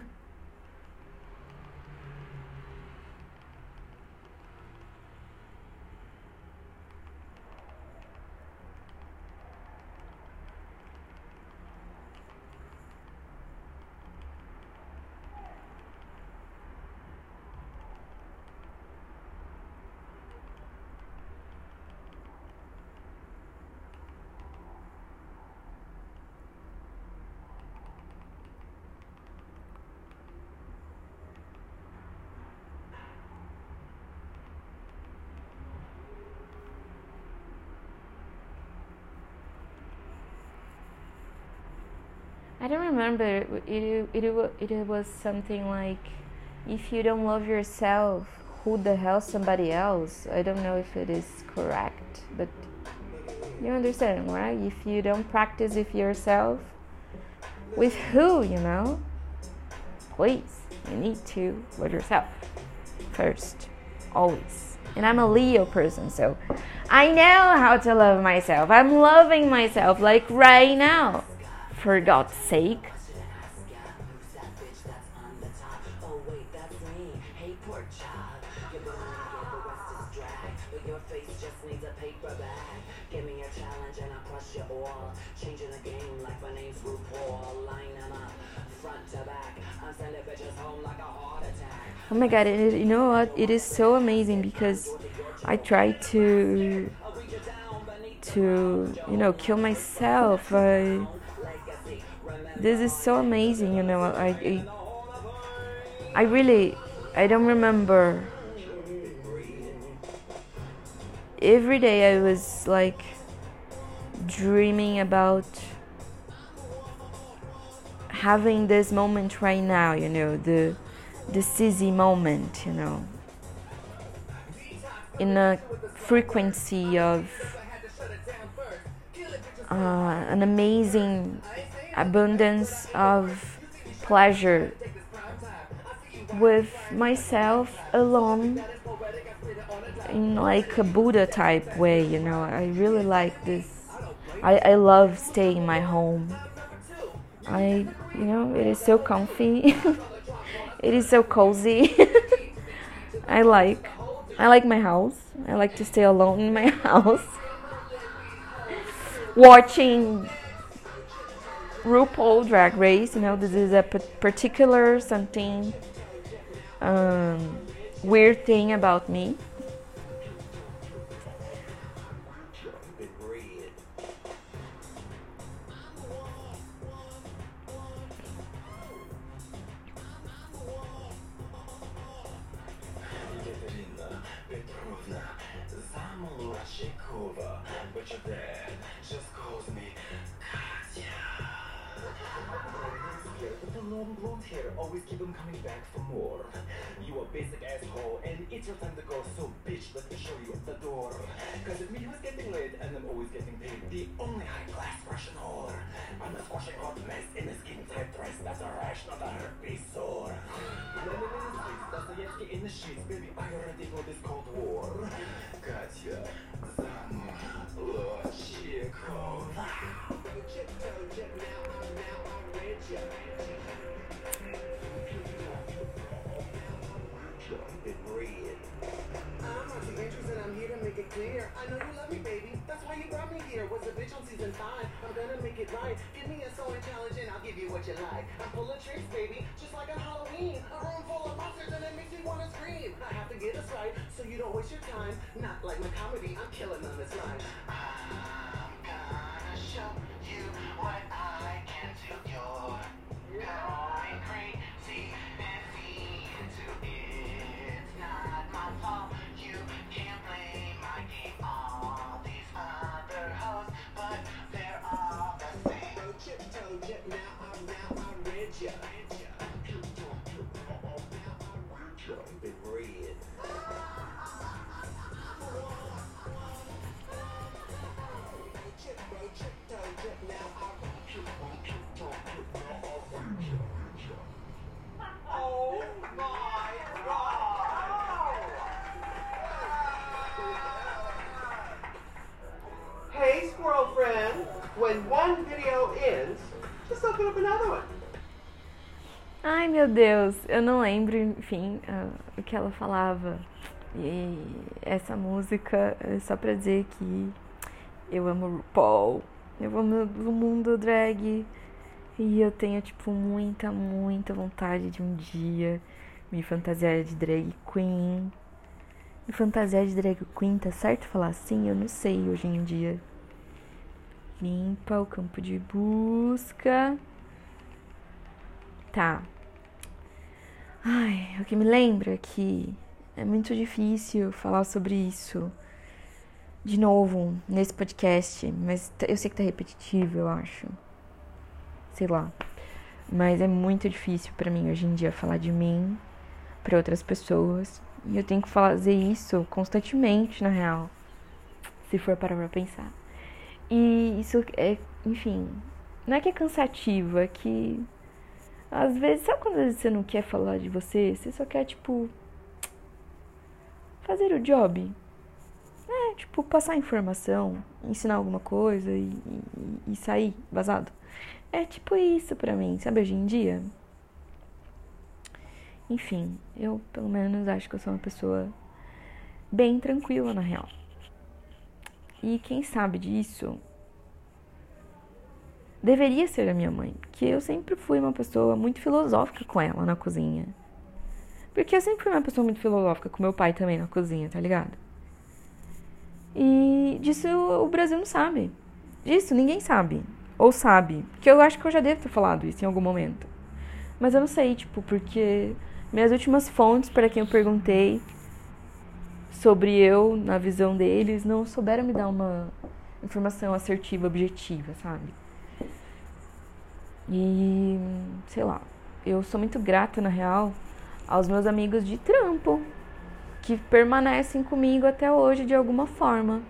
remember. It, it, it, was something like, if you don't love yourself, who the hell somebody else? I don't know if it is correct, but you understand, right? If you don't practice with yourself, with who, you know? Please, you need to love yourself first, always. And I'm a Leo person, so I know how to love myself. I'm loving myself like right now. For God's sake. Oh my god, it you know what? It is so amazing because I try to to you know kill myself. I, this is so amazing, you know. I, I I really I don't remember. Every day I was like dreaming about having this moment right now, you know, the the Sissy moment, you know, in a frequency of uh, an amazing abundance of pleasure with myself alone in like a Buddha type way, you know. I really like this. I, I love staying in my home. I, you know, it is so comfy. it is so cozy. I like. I like my house. I like to stay alone in my house. Watching RuPaul Drag Race, you know, this is a particular something um, weird thing about me. Fleisch. When one video ends, just open up another one. Ai meu Deus, eu não lembro, enfim, ah, o que ela falava. E essa música é só pra dizer que eu amo RuPaul, eu amo o mundo drag e eu tenho, tipo, muita, muita vontade de um dia me fantasiar de drag queen. Me fantasiar de drag queen, tá certo falar assim? Eu não sei hoje em dia. Limpa o campo de busca. Tá. Ai, o que me lembra é que é muito difícil falar sobre isso de novo nesse podcast, mas eu sei que tá repetitivo, eu acho. Sei lá. Mas é muito difícil pra mim hoje em dia falar de mim pra outras pessoas. E eu tenho que fazer isso constantemente, na real. Se for parar pra pensar. E isso é, enfim, não é que é cansativo, é que às vezes, sabe quando vezes você não quer falar de você? Você só quer, tipo, fazer o job. É, tipo, passar informação, ensinar alguma coisa e, e, e sair vazado. É tipo isso pra mim, sabe, hoje em dia. Enfim, eu pelo menos acho que eu sou uma pessoa bem tranquila, na real. E quem sabe disso deveria ser a minha mãe, porque eu sempre fui uma pessoa muito filosófica com ela na cozinha. Porque eu sempre fui uma pessoa muito filosófica com meu pai também na cozinha, tá ligado? E disso o Brasil não sabe. Disso ninguém sabe. Ou sabe. Porque eu acho que eu já devo ter falado isso em algum momento. Mas eu não sei, tipo, porque minhas últimas fontes para quem eu perguntei sobre eu, na visão deles, não souberam me dar uma informação assertiva, objetiva, sabe? E sei lá, eu sou muito grata, na real, aos meus amigos de trampo que permanecem comigo até hoje de alguma forma.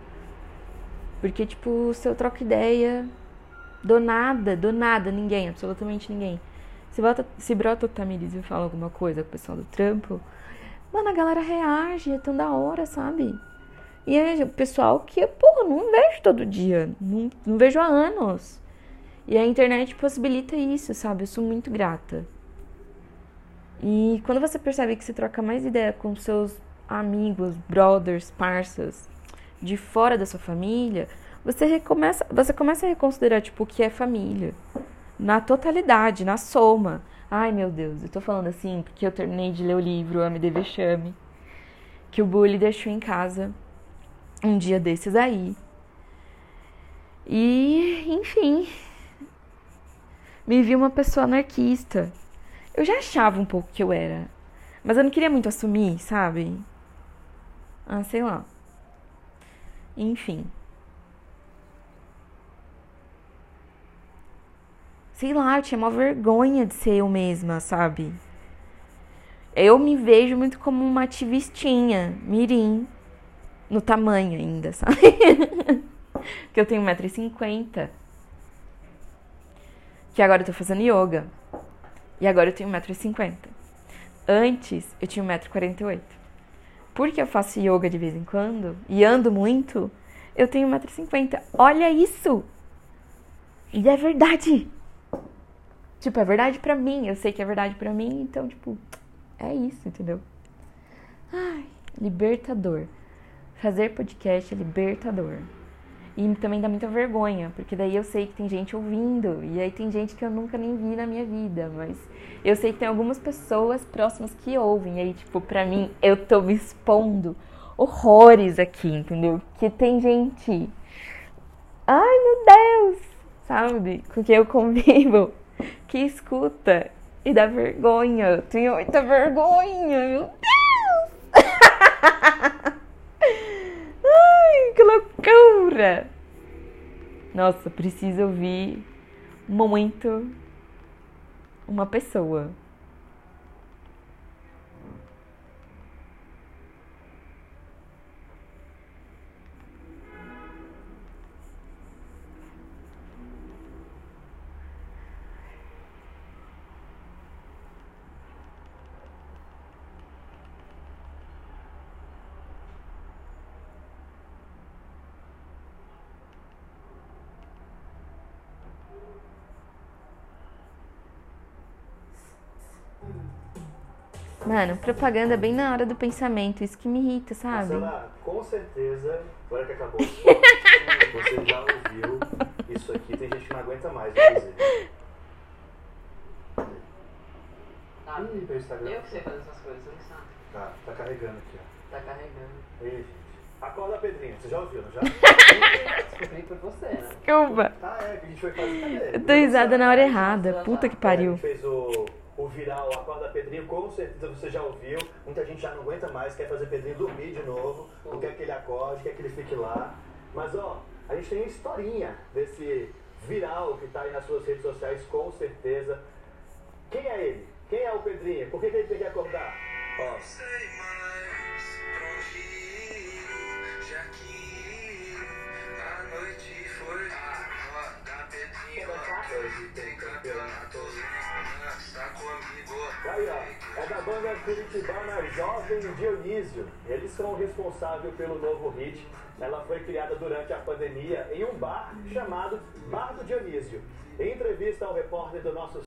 Porque, tipo, se eu troco ideia, Do nada, do nada, ninguém, absolutamente ninguém. Se, bota, se brota o Tamires e fala alguma coisa com o pessoal do trampo, mano, a galera reage, é tão da hora, sabe? E é o pessoal que, porra, não vejo todo dia, não, não vejo há anos. E a internet possibilita isso, sabe? Eu sou muito grata. E quando você percebe que você troca mais ideia com seus amigos, brothers, parças de fora da sua família, você recomeça, você começa a reconsiderar tipo o que é família, na totalidade, na soma. Ai, meu Deus, eu tô falando assim porque eu terminei de ler o livro Ame de Vexame, que o Bully deixou em casa um dia desses aí. E, enfim, me vi uma pessoa anarquista. Eu já achava um pouco que eu era, mas eu não queria muito assumir, sabe? Ah, sei lá. Enfim. Sei lá, eu tinha uma vergonha de ser eu mesma, sabe? Eu me vejo muito como uma ativistinha, mirim, no tamanho ainda, sabe? que eu tenho 1,50m. Que agora eu tô fazendo yoga. E agora eu tenho 1,50m. Antes eu tinha 1,48m. Porque eu faço yoga de vez em quando e ando muito, eu tenho 1,50m. Olha isso! E é verdade! Tipo, é verdade pra mim. Eu sei que é verdade pra mim, então, tipo, é isso, entendeu? Ai, libertador. Fazer podcast é libertador. E também dá muita vergonha, porque daí eu sei que tem gente ouvindo, e aí tem gente que eu nunca nem vi na minha vida, mas eu sei que tem algumas pessoas próximas que ouvem, e aí, tipo, pra mim, eu tô me expondo horrores aqui, entendeu? Que tem gente. Ai, meu Deus! Sabe? Com quem eu convivo, que escuta e dá vergonha. Eu tenho muita vergonha, meu Deus! Ai, que loucura! Nossa, preciso ouvir muito uma pessoa. Mano, propaganda bem na hora do pensamento, isso que me irrita, sabe? Marcela, com certeza, agora que acabou o você já ouviu isso aqui. Tem gente que não aguenta mais, inclusive. Tá. Ih, meu Instagram. Eu que sei fazer essas coisas, você não sabe. Tá, tá carregando aqui, ó. Tá carregando. Ei, gente. Acorda, Pedrinho. Você já ouviu, não já? Descobri por você, né? Desculpa. Ah, é, que a gente foi fazer. Eu tô risada na hora errada. Nossa, Puta que É, a pariu. gente fez o, o viral Acorda Pedrinho, com certeza você já ouviu. Muita gente já não aguenta mais, quer fazer Pedrinho dormir de novo, não quer que ele acorde, quer que ele fique lá. Mas ó, a gente tem uma historinha desse viral que tá aí nas suas redes sociais, com certeza. Quem é ele? Quem é o Pedrinho? Por que, que ele tem que acordar? Ó, sei mais pra onde ir, já que a noite foi Pedrinho, hoje tem campeonato, está. Aí, ó, é da banda curitibana Jovem Dionísio. Eles são responsáveis pelo novo hit. Ela foi criada durante a pandemia em um bar chamado Bar do Dionísio. Em entrevista ao repórter do nosso